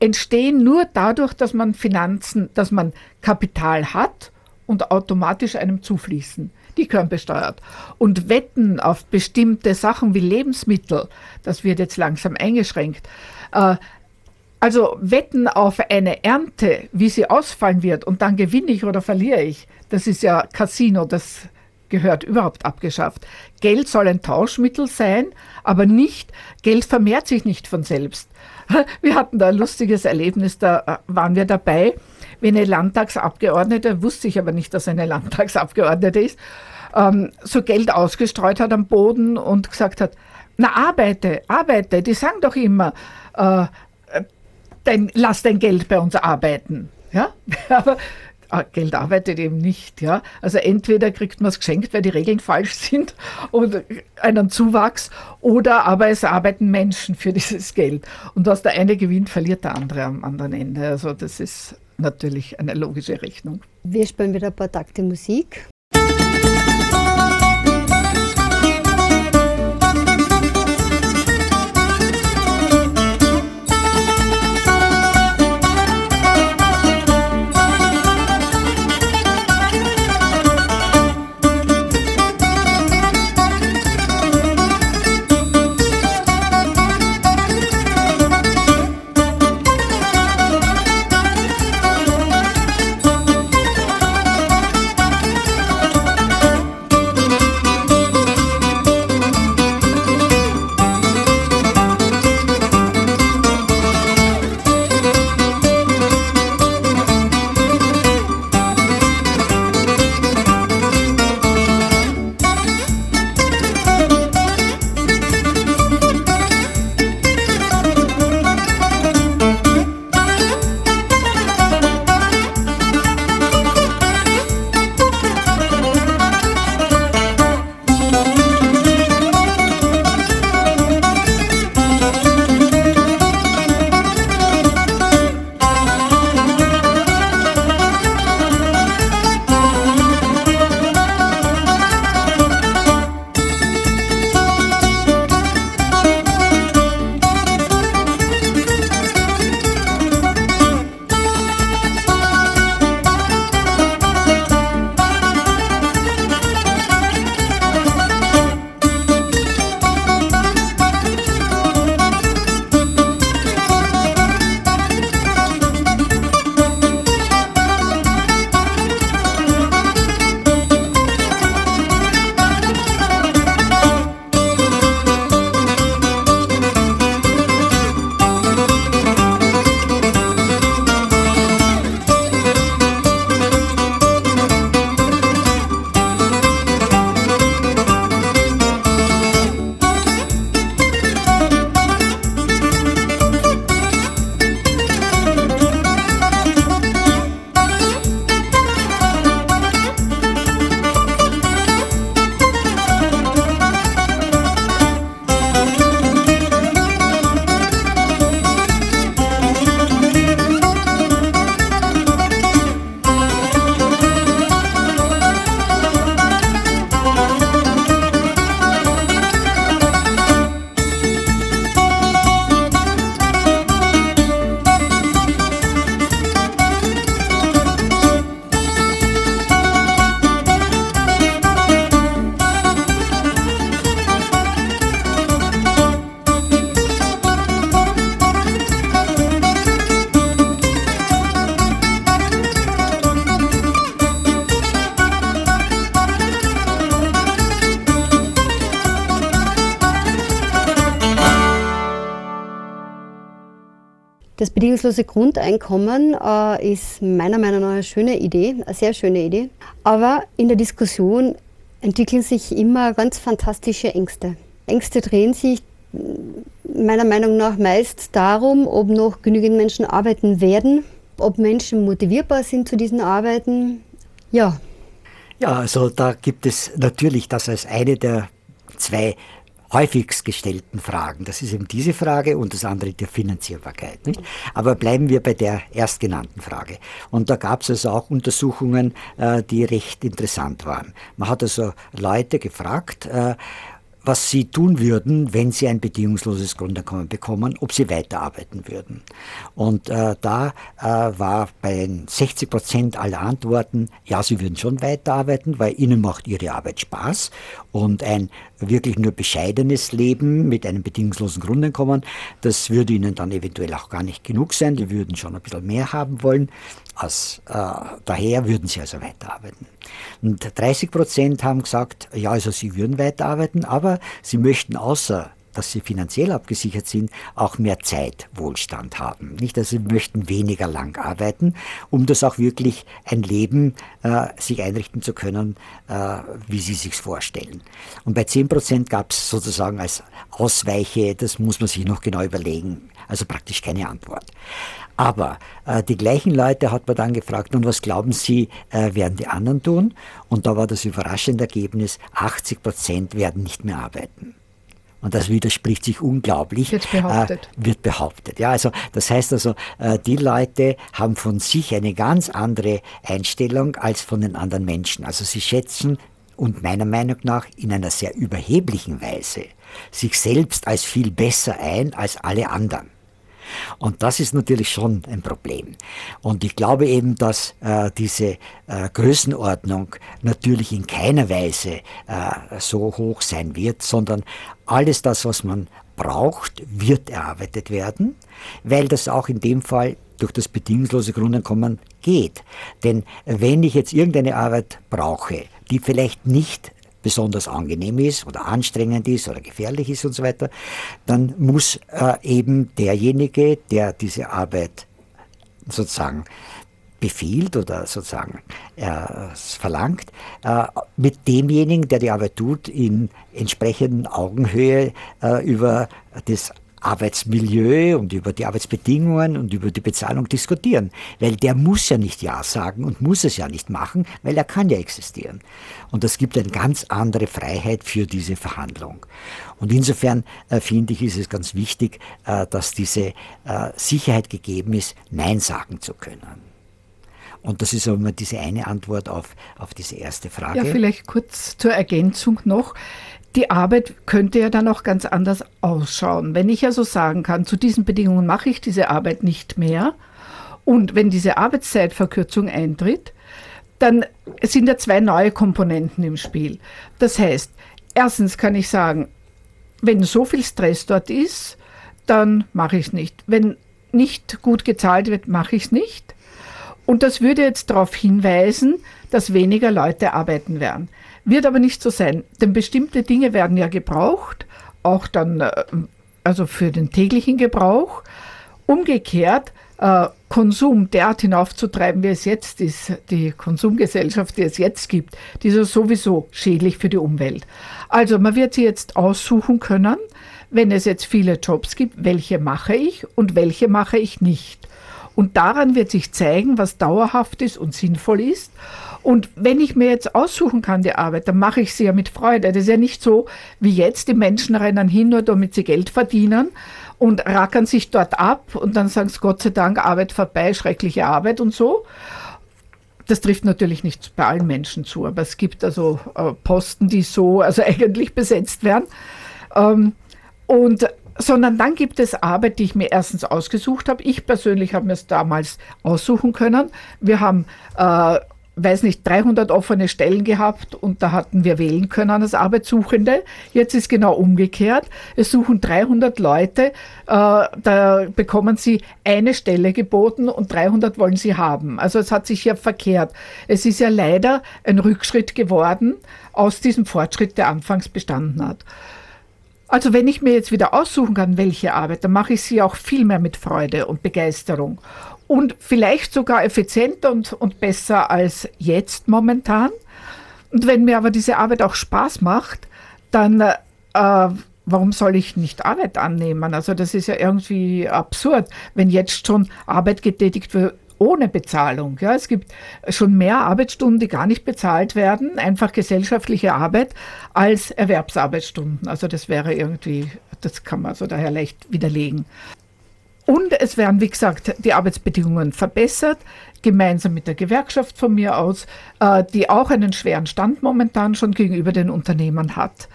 Speaker 3: entstehen nur dadurch, dass man Finanzen, dass man Kapital hat und automatisch einem zufließen die gehören besteuert. Und Wetten auf bestimmte Sachen wie Lebensmittel, das wird jetzt langsam eingeschränkt. Äh, also Wetten auf eine Ernte, wie sie ausfallen wird und dann gewinne ich oder verliere ich, das ist ja Casino, das gehört überhaupt abgeschafft. Geld soll ein Tauschmittel sein, aber nicht, Geld vermehrt sich nicht von selbst. Wir hatten da ein lustiges Erlebnis, da äh, waren wir dabei wie eine Landtagsabgeordnete, wusste ich aber nicht, dass eine Landtagsabgeordnete ist, ähm, so Geld ausgestreut hat am Boden und gesagt hat, na arbeite, arbeite, die sagen doch immer, äh, dein, lass dein Geld bei uns arbeiten. Ja, aber Geld arbeitet eben nicht, ja. Also entweder kriegt man es geschenkt, weil die Regeln falsch sind und einen Zuwachs, oder aber es arbeiten Menschen für dieses Geld. Und was der eine gewinnt, verliert der andere am anderen Ende. Also das ist natürlich eine logische Rechnung.
Speaker 2: Wir spielen wieder ein paar Takte Musik. Das bedingungslose Grundeinkommen äh, ist meiner Meinung nach eine schöne Idee, eine sehr schöne Idee. Aber in der Diskussion entwickeln sich immer ganz fantastische Ängste. Ängste drehen sich meiner Meinung nach meist darum, ob noch genügend Menschen arbeiten werden, ob Menschen motivierbar sind zu diesen Arbeiten. Ja.
Speaker 4: Ja, also da gibt es natürlich das als eine der zwei häufigst gestellten Fragen. Das ist eben diese Frage und das andere die Finanzierbarkeit. Nicht? Aber bleiben wir bei der erstgenannten Frage. Und da gab es also auch Untersuchungen, äh, die recht interessant waren. Man hat also Leute gefragt, äh, was sie tun würden, wenn sie ein bedingungsloses Grundeinkommen bekommen, ob sie weiterarbeiten würden. Und äh, da äh, war bei 60 Prozent aller Antworten, ja, sie würden schon weiterarbeiten, weil ihnen macht ihre Arbeit Spaß und ein wirklich nur bescheidenes Leben mit einem bedingungslosen Grundeinkommen, das würde ihnen dann eventuell auch gar nicht genug sein, die würden schon ein bisschen mehr haben wollen. Als, äh, daher würden sie also weiterarbeiten. Und 30 Prozent haben gesagt, ja, also sie würden weiterarbeiten, aber sie möchten außer dass sie finanziell abgesichert sind, auch mehr Zeitwohlstand haben. Nicht, dass sie möchten weniger lang arbeiten, um das auch wirklich ein Leben äh, sich einrichten zu können, äh, wie sie sich vorstellen. Und bei 10 Prozent gab es sozusagen als Ausweiche, das muss man sich noch genau überlegen, also praktisch keine Antwort. Aber äh, die gleichen Leute hat man dann gefragt, und was glauben Sie, äh, werden die anderen tun? Und da war das überraschende Ergebnis, 80 Prozent werden nicht mehr arbeiten. Und das widerspricht sich unglaublich.
Speaker 3: Wird behauptet.
Speaker 4: Äh, wird behauptet. Ja, also das heißt also, äh, die Leute haben von sich eine ganz andere Einstellung als von den anderen Menschen. Also sie schätzen und meiner Meinung nach in einer sehr überheblichen Weise sich selbst als viel besser ein als alle anderen. Und das ist natürlich schon ein Problem. Und ich glaube eben, dass äh, diese äh, Größenordnung natürlich in keiner Weise äh, so hoch sein wird, sondern alles das, was man braucht, wird erarbeitet werden, weil das auch in dem Fall durch das bedingungslose Grundeinkommen geht. Denn wenn ich jetzt irgendeine Arbeit brauche, die vielleicht nicht besonders angenehm ist oder anstrengend ist oder gefährlich ist und so weiter, dann muss äh, eben derjenige, der diese Arbeit sozusagen befiehlt oder sozusagen äh, verlangt, äh, mit demjenigen, der die Arbeit tut, in entsprechenden Augenhöhe äh, über das Arbeitsmilieu und über die Arbeitsbedingungen und über die Bezahlung diskutieren. Weil der muss ja nicht Ja sagen und muss es ja nicht machen, weil er kann ja existieren. Und das gibt eine ganz andere Freiheit für diese Verhandlung. Und insofern äh, finde ich, ist es ganz wichtig, äh, dass diese äh, Sicherheit gegeben ist, Nein sagen zu können. Und das ist aber mal diese eine Antwort auf, auf diese erste Frage.
Speaker 3: Ja, vielleicht kurz zur Ergänzung noch die Arbeit könnte ja dann auch ganz anders ausschauen. Wenn ich also sagen kann, zu diesen Bedingungen mache ich diese Arbeit nicht mehr und wenn diese Arbeitszeitverkürzung eintritt, dann sind ja zwei neue Komponenten im Spiel. Das heißt, erstens kann ich sagen, wenn so viel Stress dort ist, dann mache ich es nicht. Wenn nicht gut gezahlt wird, mache ich es nicht. Und das würde jetzt darauf hinweisen, dass weniger Leute arbeiten werden. Wird aber nicht so sein, denn bestimmte Dinge werden ja gebraucht, auch dann äh, also für den täglichen Gebrauch. Umgekehrt, äh, Konsum derart hinaufzutreiben, wie es jetzt ist, die Konsumgesellschaft, die es jetzt gibt, die ist sowieso schädlich für die Umwelt. Also man wird sie jetzt aussuchen können, wenn es jetzt viele Jobs gibt, welche mache ich und welche mache ich nicht. Und daran wird sich zeigen, was dauerhaft ist und sinnvoll ist. Und wenn ich mir jetzt aussuchen kann, die Arbeit, dann mache ich sie ja mit Freude. Das ist ja nicht so wie jetzt, die Menschen rennen hin, nur damit sie Geld verdienen und rackern sich dort ab und dann sagen sie Gott sei Dank, Arbeit vorbei, schreckliche Arbeit und so. Das trifft natürlich nicht bei allen Menschen zu, aber es gibt also äh, Posten, die so, also eigentlich besetzt werden. Ähm, und sondern dann gibt es Arbeit, die ich mir erstens ausgesucht habe. Ich persönlich habe mir es damals aussuchen können. Wir haben äh, weiß nicht, 300 offene Stellen gehabt und da hatten wir wählen können als Arbeitssuchende. Jetzt ist genau umgekehrt. Es suchen 300 Leute, äh, da bekommen sie eine Stelle geboten und 300 wollen sie haben. Also es hat sich ja verkehrt. Es ist ja leider ein Rückschritt geworden aus diesem Fortschritt, der anfangs bestanden hat. Also wenn ich mir jetzt wieder aussuchen kann, welche Arbeit, dann mache ich sie auch viel mehr mit Freude und Begeisterung. Und vielleicht sogar effizienter und, und besser als jetzt momentan. Und wenn mir aber diese Arbeit auch Spaß macht, dann äh, warum soll ich nicht Arbeit annehmen? Also das ist ja irgendwie absurd, wenn jetzt schon Arbeit getätigt wird ohne Bezahlung. Ja, es gibt schon mehr Arbeitsstunden, die gar nicht bezahlt werden, einfach gesellschaftliche Arbeit, als Erwerbsarbeitsstunden. Also das wäre irgendwie, das kann man so daher leicht widerlegen. Und es werden, wie gesagt, die Arbeitsbedingungen verbessert, gemeinsam mit der Gewerkschaft von mir aus, äh, die auch einen schweren Stand momentan schon gegenüber den Unternehmern hat.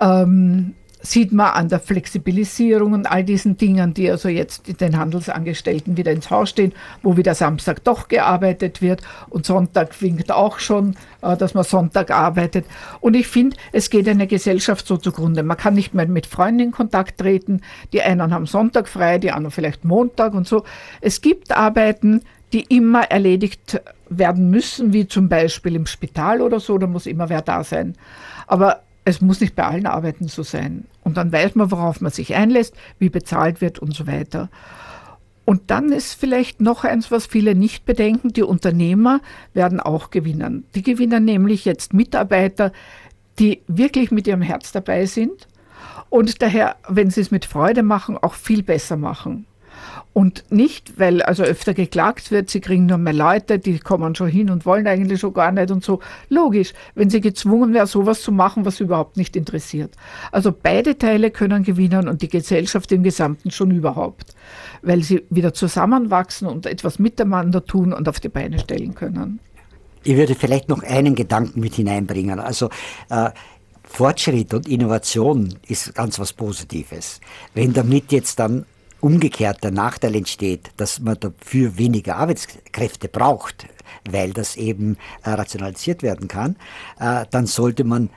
Speaker 3: Ähm, sieht man an der Flexibilisierung und all diesen Dingen, die also jetzt den Handelsangestellten wieder ins Haus stehen, wo wieder Samstag doch gearbeitet wird und Sonntag winkt auch schon, äh, dass man Sonntag arbeitet. Und ich finde, es geht eine Gesellschaft so zugrunde. Man kann nicht mehr mit Freunden in Kontakt treten. Die einen haben Sonntag frei, die anderen vielleicht Montag und so. Es gibt Arbeiten, die immer erledigt werden müssen, wie zum Beispiel im Spital oder so, da muss immer wer da sein. Aber es muss nicht bei allen Arbeiten so sein. Und dann weiß man, worauf man sich einlässt, wie bezahlt wird und so weiter. Und dann ist vielleicht noch eins, was viele nicht bedenken, die Unternehmer werden auch gewinnen. Die gewinnen nämlich jetzt Mitarbeiter, die wirklich mit ihrem Herz dabei sind und daher, wenn sie es mit Freude machen, auch viel besser machen. Und nicht, weil also öfter geklagt wird, sie kriegen nur mehr Leute, die kommen schon hin und wollen eigentlich schon gar nicht und so. Logisch, wenn sie gezwungen wäre, sowas zu machen, was sie überhaupt nicht interessiert. Also beide Teile können gewinnen und die Gesellschaft im Gesamten schon überhaupt, weil sie wieder zusammenwachsen und etwas miteinander tun und auf die Beine stellen können.
Speaker 4: Ich würde vielleicht noch einen Gedanken mit hineinbringen. Also äh, Fortschritt und Innovation ist ganz was Positives. Wenn damit jetzt dann umgekehrt der Nachteil entsteht, dass man dafür weniger Arbeitskräfte braucht, weil das eben äh, rationalisiert werden kann, äh, dann sollte man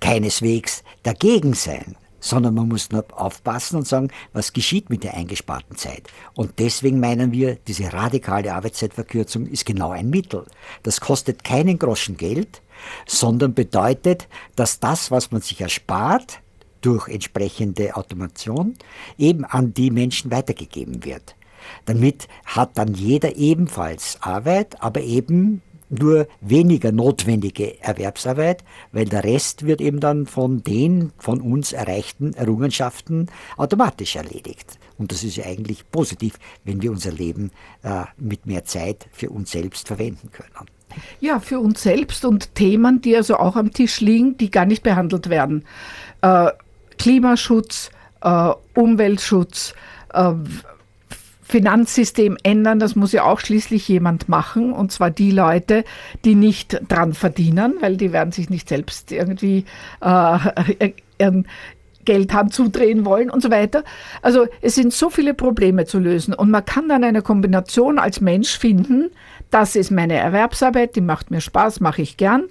Speaker 4: keineswegs dagegen sein sondern man muss nur aufpassen und sagen, was geschieht mit der eingesparten Zeit. Und deswegen meinen wir, diese radikale Arbeitszeitverkürzung ist genau ein Mittel. Das kostet keinen Groschen Geld, sondern bedeutet, dass das, was man sich erspart, durch entsprechende Automation eben an die Menschen weitergegeben wird. Damit hat dann jeder ebenfalls Arbeit, aber eben nur weniger notwendige Erwerbsarbeit, weil der Rest wird eben dann von den von uns erreichten Errungenschaften automatisch erledigt. Und das ist ja eigentlich positiv, wenn wir unser Leben äh, mit mehr Zeit für uns selbst verwenden können.
Speaker 3: Ja, für uns selbst und Themen, die also auch am Tisch liegen, die gar nicht behandelt werden. Äh, Klimaschutz, äh, Umweltschutz, äh, Finanzsystem ändern, das muss ja auch schließlich jemand machen, und zwar die Leute, die nicht dran verdienen, weil die werden sich nicht selbst irgendwie äh, ihren Geldhand zudrehen wollen und so weiter. Also es sind so viele Probleme zu lösen und man kann dann eine Kombination als Mensch finden, das ist meine Erwerbsarbeit, die macht mir Spaß, mache ich gern.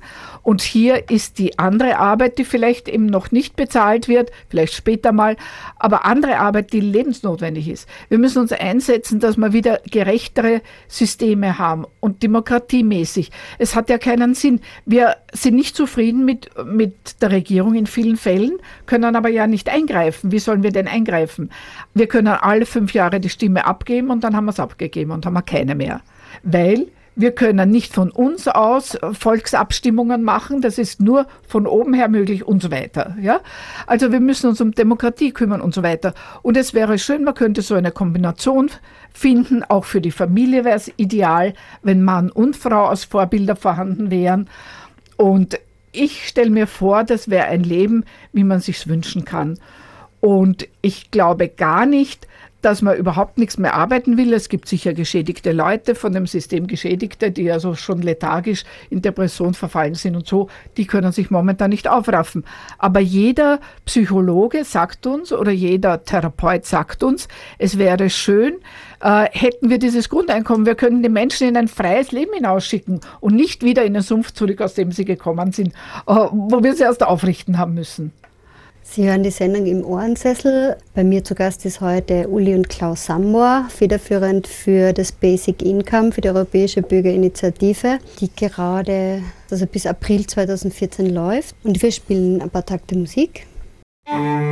Speaker 3: Und hier ist die andere Arbeit, die vielleicht eben noch nicht bezahlt wird, vielleicht später mal, aber andere Arbeit, die lebensnotwendig ist. Wir müssen uns einsetzen, dass wir wieder gerechtere Systeme haben und demokratiemäßig. Es hat ja keinen Sinn. Wir sind nicht zufrieden mit, mit der Regierung in vielen Fällen, können aber ja nicht eingreifen. Wie sollen wir denn eingreifen? Wir können alle fünf Jahre die Stimme abgeben und dann haben wir es abgegeben und haben wir keine mehr weil wir können nicht von uns aus Volksabstimmungen machen, das ist nur von oben her möglich und so weiter. Ja? Also wir müssen uns um Demokratie kümmern und so weiter. Und es wäre schön, man könnte so eine Kombination finden, auch für die Familie wäre es ideal, wenn Mann und Frau als Vorbilder vorhanden wären. Und ich stelle mir vor, das wäre ein Leben, wie man sich wünschen kann. Und ich glaube gar nicht, dass man überhaupt nichts mehr arbeiten will. Es gibt sicher geschädigte Leute, von dem System Geschädigte, die also schon lethargisch in Depression verfallen sind und so, die können sich momentan nicht aufraffen. Aber jeder Psychologe sagt uns oder jeder Therapeut sagt uns, es wäre schön, äh, hätten wir dieses Grundeinkommen, wir können die Menschen in ein freies Leben hinausschicken und nicht wieder in den Sumpf zurück, aus dem sie gekommen sind, äh, wo wir sie erst aufrichten haben müssen.
Speaker 2: Sie hören die Sendung im Ohrensessel. Bei mir zu Gast ist heute Uli und Klaus Sammohr, federführend für das Basic Income, für die Europäische Bürgerinitiative, die gerade also bis April 2014 läuft. Und wir spielen ein paar Takte Musik. Musik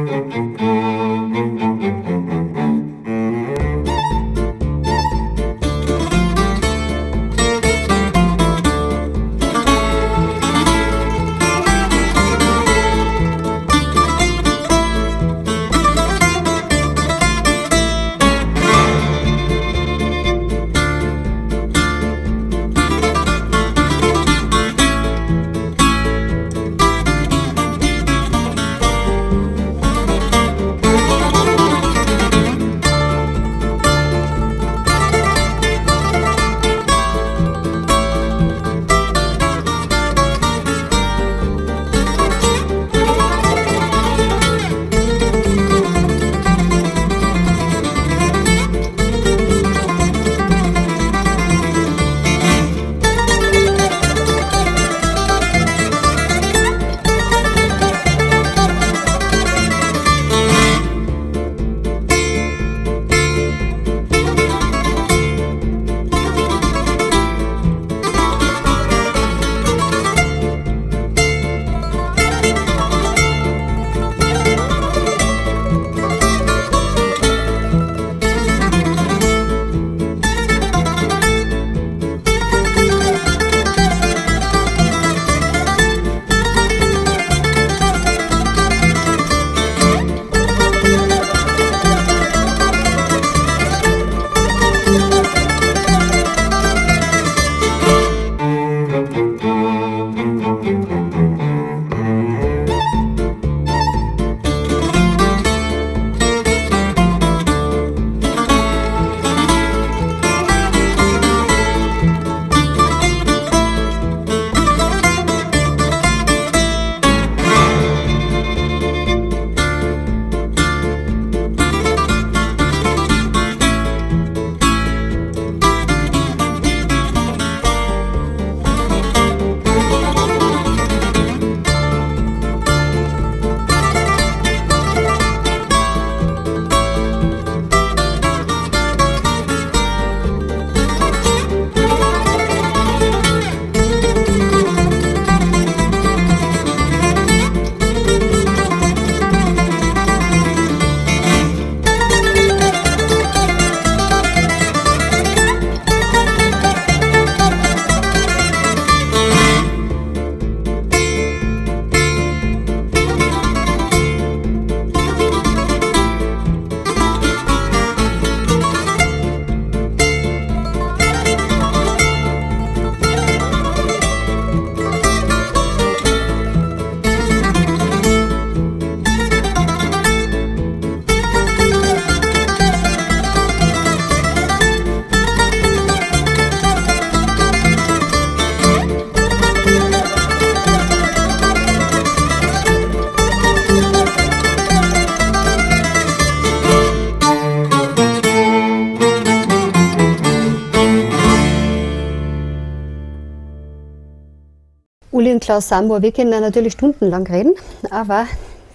Speaker 2: Klaus Sambor, wir können da natürlich stundenlang reden, aber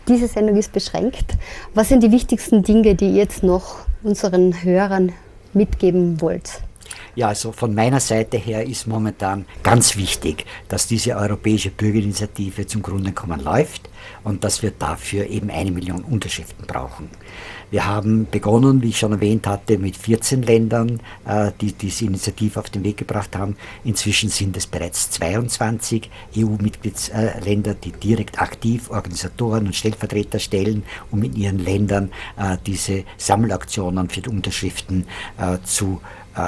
Speaker 2: diese Sendung ist beschränkt. Was sind die wichtigsten Dinge, die ihr jetzt noch unseren Hörern mitgeben wollt?
Speaker 4: Ja, also von meiner Seite her ist momentan ganz wichtig, dass diese europäische Bürgerinitiative zum Grunde kommen läuft und dass wir dafür eben eine Million Unterschriften brauchen. Wir haben begonnen, wie ich schon erwähnt hatte, mit 14 Ländern, äh, die diese Initiative auf den Weg gebracht haben. Inzwischen sind es bereits 22 EU-Mitgliedsländer, die direkt aktiv Organisatoren und Stellvertreter stellen, um in ihren Ländern äh, diese Sammelaktionen für die Unterschriften äh, zu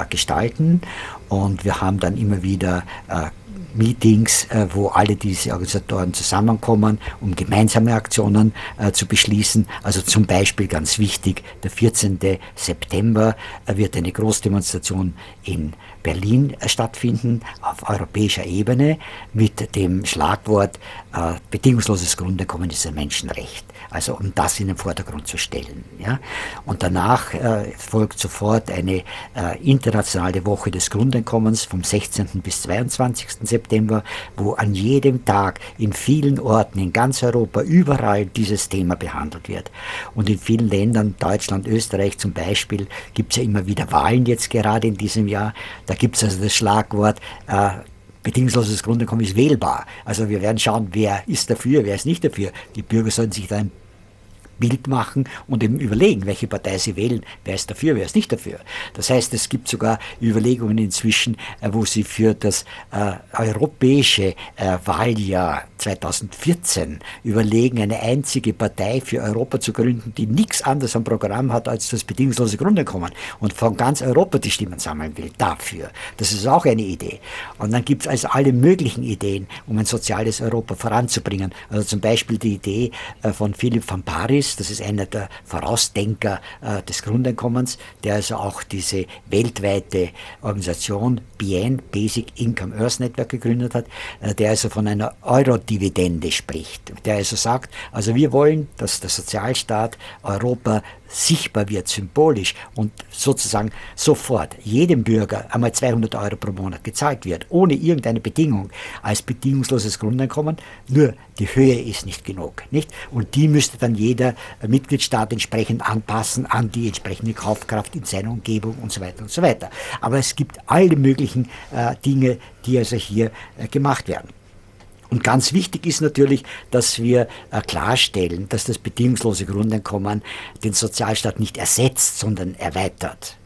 Speaker 4: gestalten. Und wir haben dann immer wieder Meetings, äh, wo alle diese Organisatoren zusammenkommen, um gemeinsame Aktionen äh, zu beschließen. Also zum Beispiel ganz wichtig, der 14. September äh, wird eine Großdemonstration in Berlin stattfinden, auf europäischer Ebene, mit dem Schlagwort bedingungsloses Grundeinkommen ist ein Menschenrecht also um das in den Vordergrund zu stellen. Ja? Und danach äh, folgt sofort eine äh, internationale Woche des Grundeinkommens vom 16. bis 22. September, wo an jedem Tag in vielen Orten in ganz Europa überall dieses Thema behandelt wird. Und in vielen Ländern, Deutschland, Österreich zum Beispiel, gibt es ja immer wieder Wahlen jetzt gerade in diesem Jahr. Da gibt es also das Schlagwort, äh, bedingungsloses Grundeinkommen ist wählbar. Also wir werden schauen, wer ist dafür, wer ist nicht dafür. Die Bürger sollen sich da ein Bild machen und eben überlegen, welche Partei sie wählen. Wer ist dafür, wer ist nicht dafür. Das heißt, es gibt sogar Überlegungen inzwischen, äh, wo sie für das äh, europäische äh, Wahljahr 2014 überlegen, eine einzige Partei für Europa zu gründen, die nichts anderes am Programm hat als das bedingungslose Grundeinkommen und von ganz Europa die Stimmen sammeln will dafür. Das ist auch eine Idee. Und dann gibt es also alle möglichen Ideen, um ein soziales Europa voranzubringen. Also zum Beispiel die Idee äh, von Philipp van Paris, das ist einer der Vorausdenker äh, des Grundeinkommens, der also auch diese weltweite Organisation BN, Basic Income Earth Network, gegründet hat, äh, der also von einer Euro-Dividende spricht. Der also sagt, also wir wollen, dass der Sozialstaat Europa sichtbar wird, symbolisch und sozusagen sofort jedem Bürger einmal 200 Euro pro Monat gezahlt wird, ohne irgendeine Bedingung, als bedingungsloses Grundeinkommen. Nur die Höhe ist nicht genug, nicht? Und die müsste dann jeder Mitgliedstaat entsprechend anpassen an die entsprechende Kaufkraft in seiner Umgebung und so weiter und so weiter. Aber es gibt alle möglichen äh, Dinge, die also hier äh, gemacht werden. Und ganz wichtig ist natürlich, dass wir äh, klarstellen, dass das bedingungslose Grundeinkommen den Sozialstaat nicht ersetzt, sondern erweitert.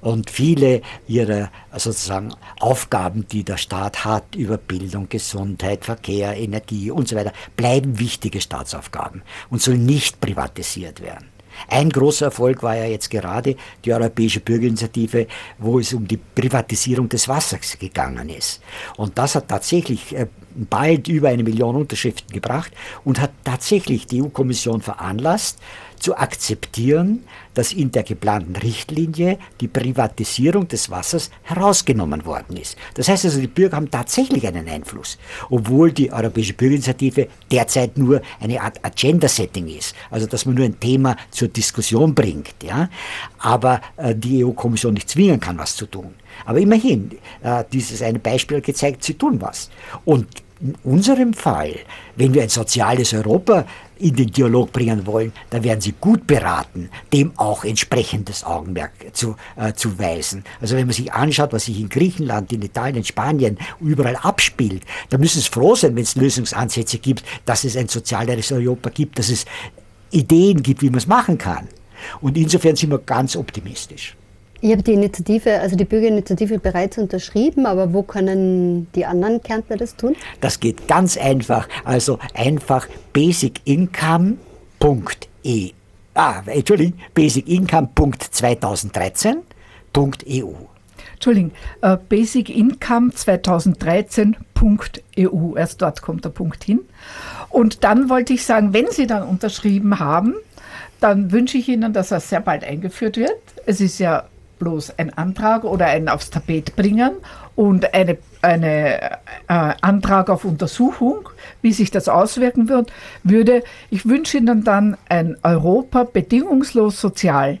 Speaker 4: Und viele ihrer sozusagen Aufgaben, die der Staat hat über Bildung, Gesundheit, Verkehr, Energie und so weiter, bleiben wichtige Staatsaufgaben und sollen nicht privatisiert werden. Ein großer Erfolg war ja jetzt gerade die Europäische Bürgerinitiative, wo es um die Privatisierung des Wassers gegangen ist. Und das hat tatsächlich äh, bald über eine Million Unterschriften gebracht und hat tatsächlich die EU-Kommission veranlasst, zu akzeptieren, dass in der geplanten Richtlinie die Privatisierung des Wassers herausgenommen worden ist. Das heißt also, die Bürger haben tatsächlich einen Einfluss, obwohl die Europäische Bürgerinitiative derzeit nur eine Art Agenda-Setting ist, also dass man nur ein Thema zur Diskussion bringt, ja, aber äh, die EU-Kommission nicht zwingen kann, was zu tun. Aber immerhin, äh, dieses eine Beispiel gezeigt, sie tun was. Und in unserem Fall, wenn wir ein soziales Europa in den Dialog bringen wollen, dann werden sie gut beraten, dem auch entsprechendes Augenmerk zu, äh, zu weisen. Also wenn man sich anschaut, was sich in Griechenland, in Italien, in Spanien überall abspielt, dann müssen es froh sein, wenn es Lösungsansätze gibt, dass es ein sozialeres Europa gibt, dass es Ideen gibt, wie man es machen kann. Und insofern sind wir ganz optimistisch.
Speaker 2: Ich habe die Initiative, also die Bürgerinitiative bereits unterschrieben, aber wo können die anderen Kärntner das tun?
Speaker 4: Das geht ganz einfach. Also einfach basicincome.e. Ah, Entschuldigung, basicincome.2013.eu.
Speaker 3: Entschuldigung, uh, Basic Income 2013.eu. Erst dort kommt der Punkt hin. Und dann wollte ich sagen, wenn Sie dann unterschrieben haben, dann wünsche ich Ihnen, dass das sehr bald eingeführt wird. Es ist ja bloß ein Antrag oder ein aufs Tapet bringen und eine, eine äh, Antrag auf Untersuchung, wie sich das auswirken wird, würde. Ich wünsche Ihnen dann ein Europa bedingungslos sozial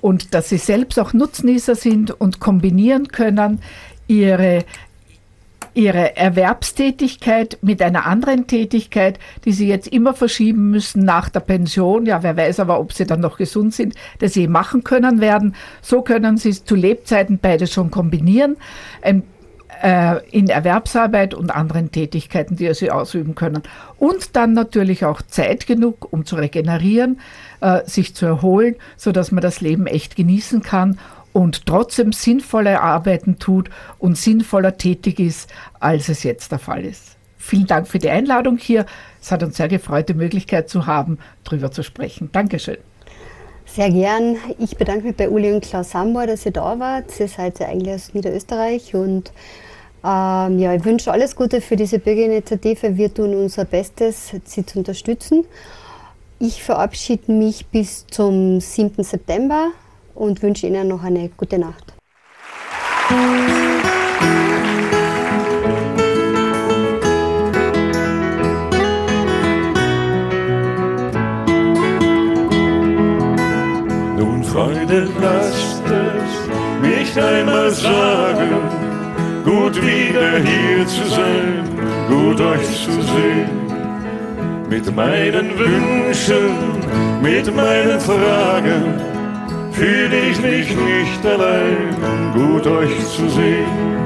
Speaker 3: und dass Sie selbst auch Nutznießer sind und kombinieren können ihre ihre Erwerbstätigkeit mit einer anderen Tätigkeit, die sie jetzt immer verschieben müssen nach der Pension. Ja, wer weiß aber, ob sie dann noch gesund sind, dass sie machen können werden. So können sie zu Lebzeiten beide schon kombinieren. Ein äh, in Erwerbsarbeit und anderen Tätigkeiten, die sie ausüben können. Und dann natürlich auch Zeit genug, um zu regenerieren, äh, sich zu erholen, sodass man das Leben echt genießen kann und trotzdem sinnvolle Arbeiten tut und sinnvoller tätig ist, als es jetzt der Fall ist. Vielen Dank für die Einladung hier. Es hat uns sehr gefreut, die Möglichkeit zu haben, darüber zu sprechen. Dankeschön.
Speaker 2: Sehr gern. Ich bedanke mich bei Uli und Klaus Sambor, dass ihr da wart. Ihr seid ja eigentlich aus Niederösterreich und ähm, ja, ich wünsche alles Gute für diese Bürgerinitiative. Wir tun unser Bestes, sie zu unterstützen. Ich verabschiede mich bis zum 7. September und wünsche Ihnen noch eine gute Nacht.
Speaker 1: Nun, Freunde, lasst es mich einmal sagen, gut wieder hier zu sein, gut euch zu sehen. Mit meinen Wünschen, mit meinen Fragen fühle ich mich nicht allein, gut euch zu sehen.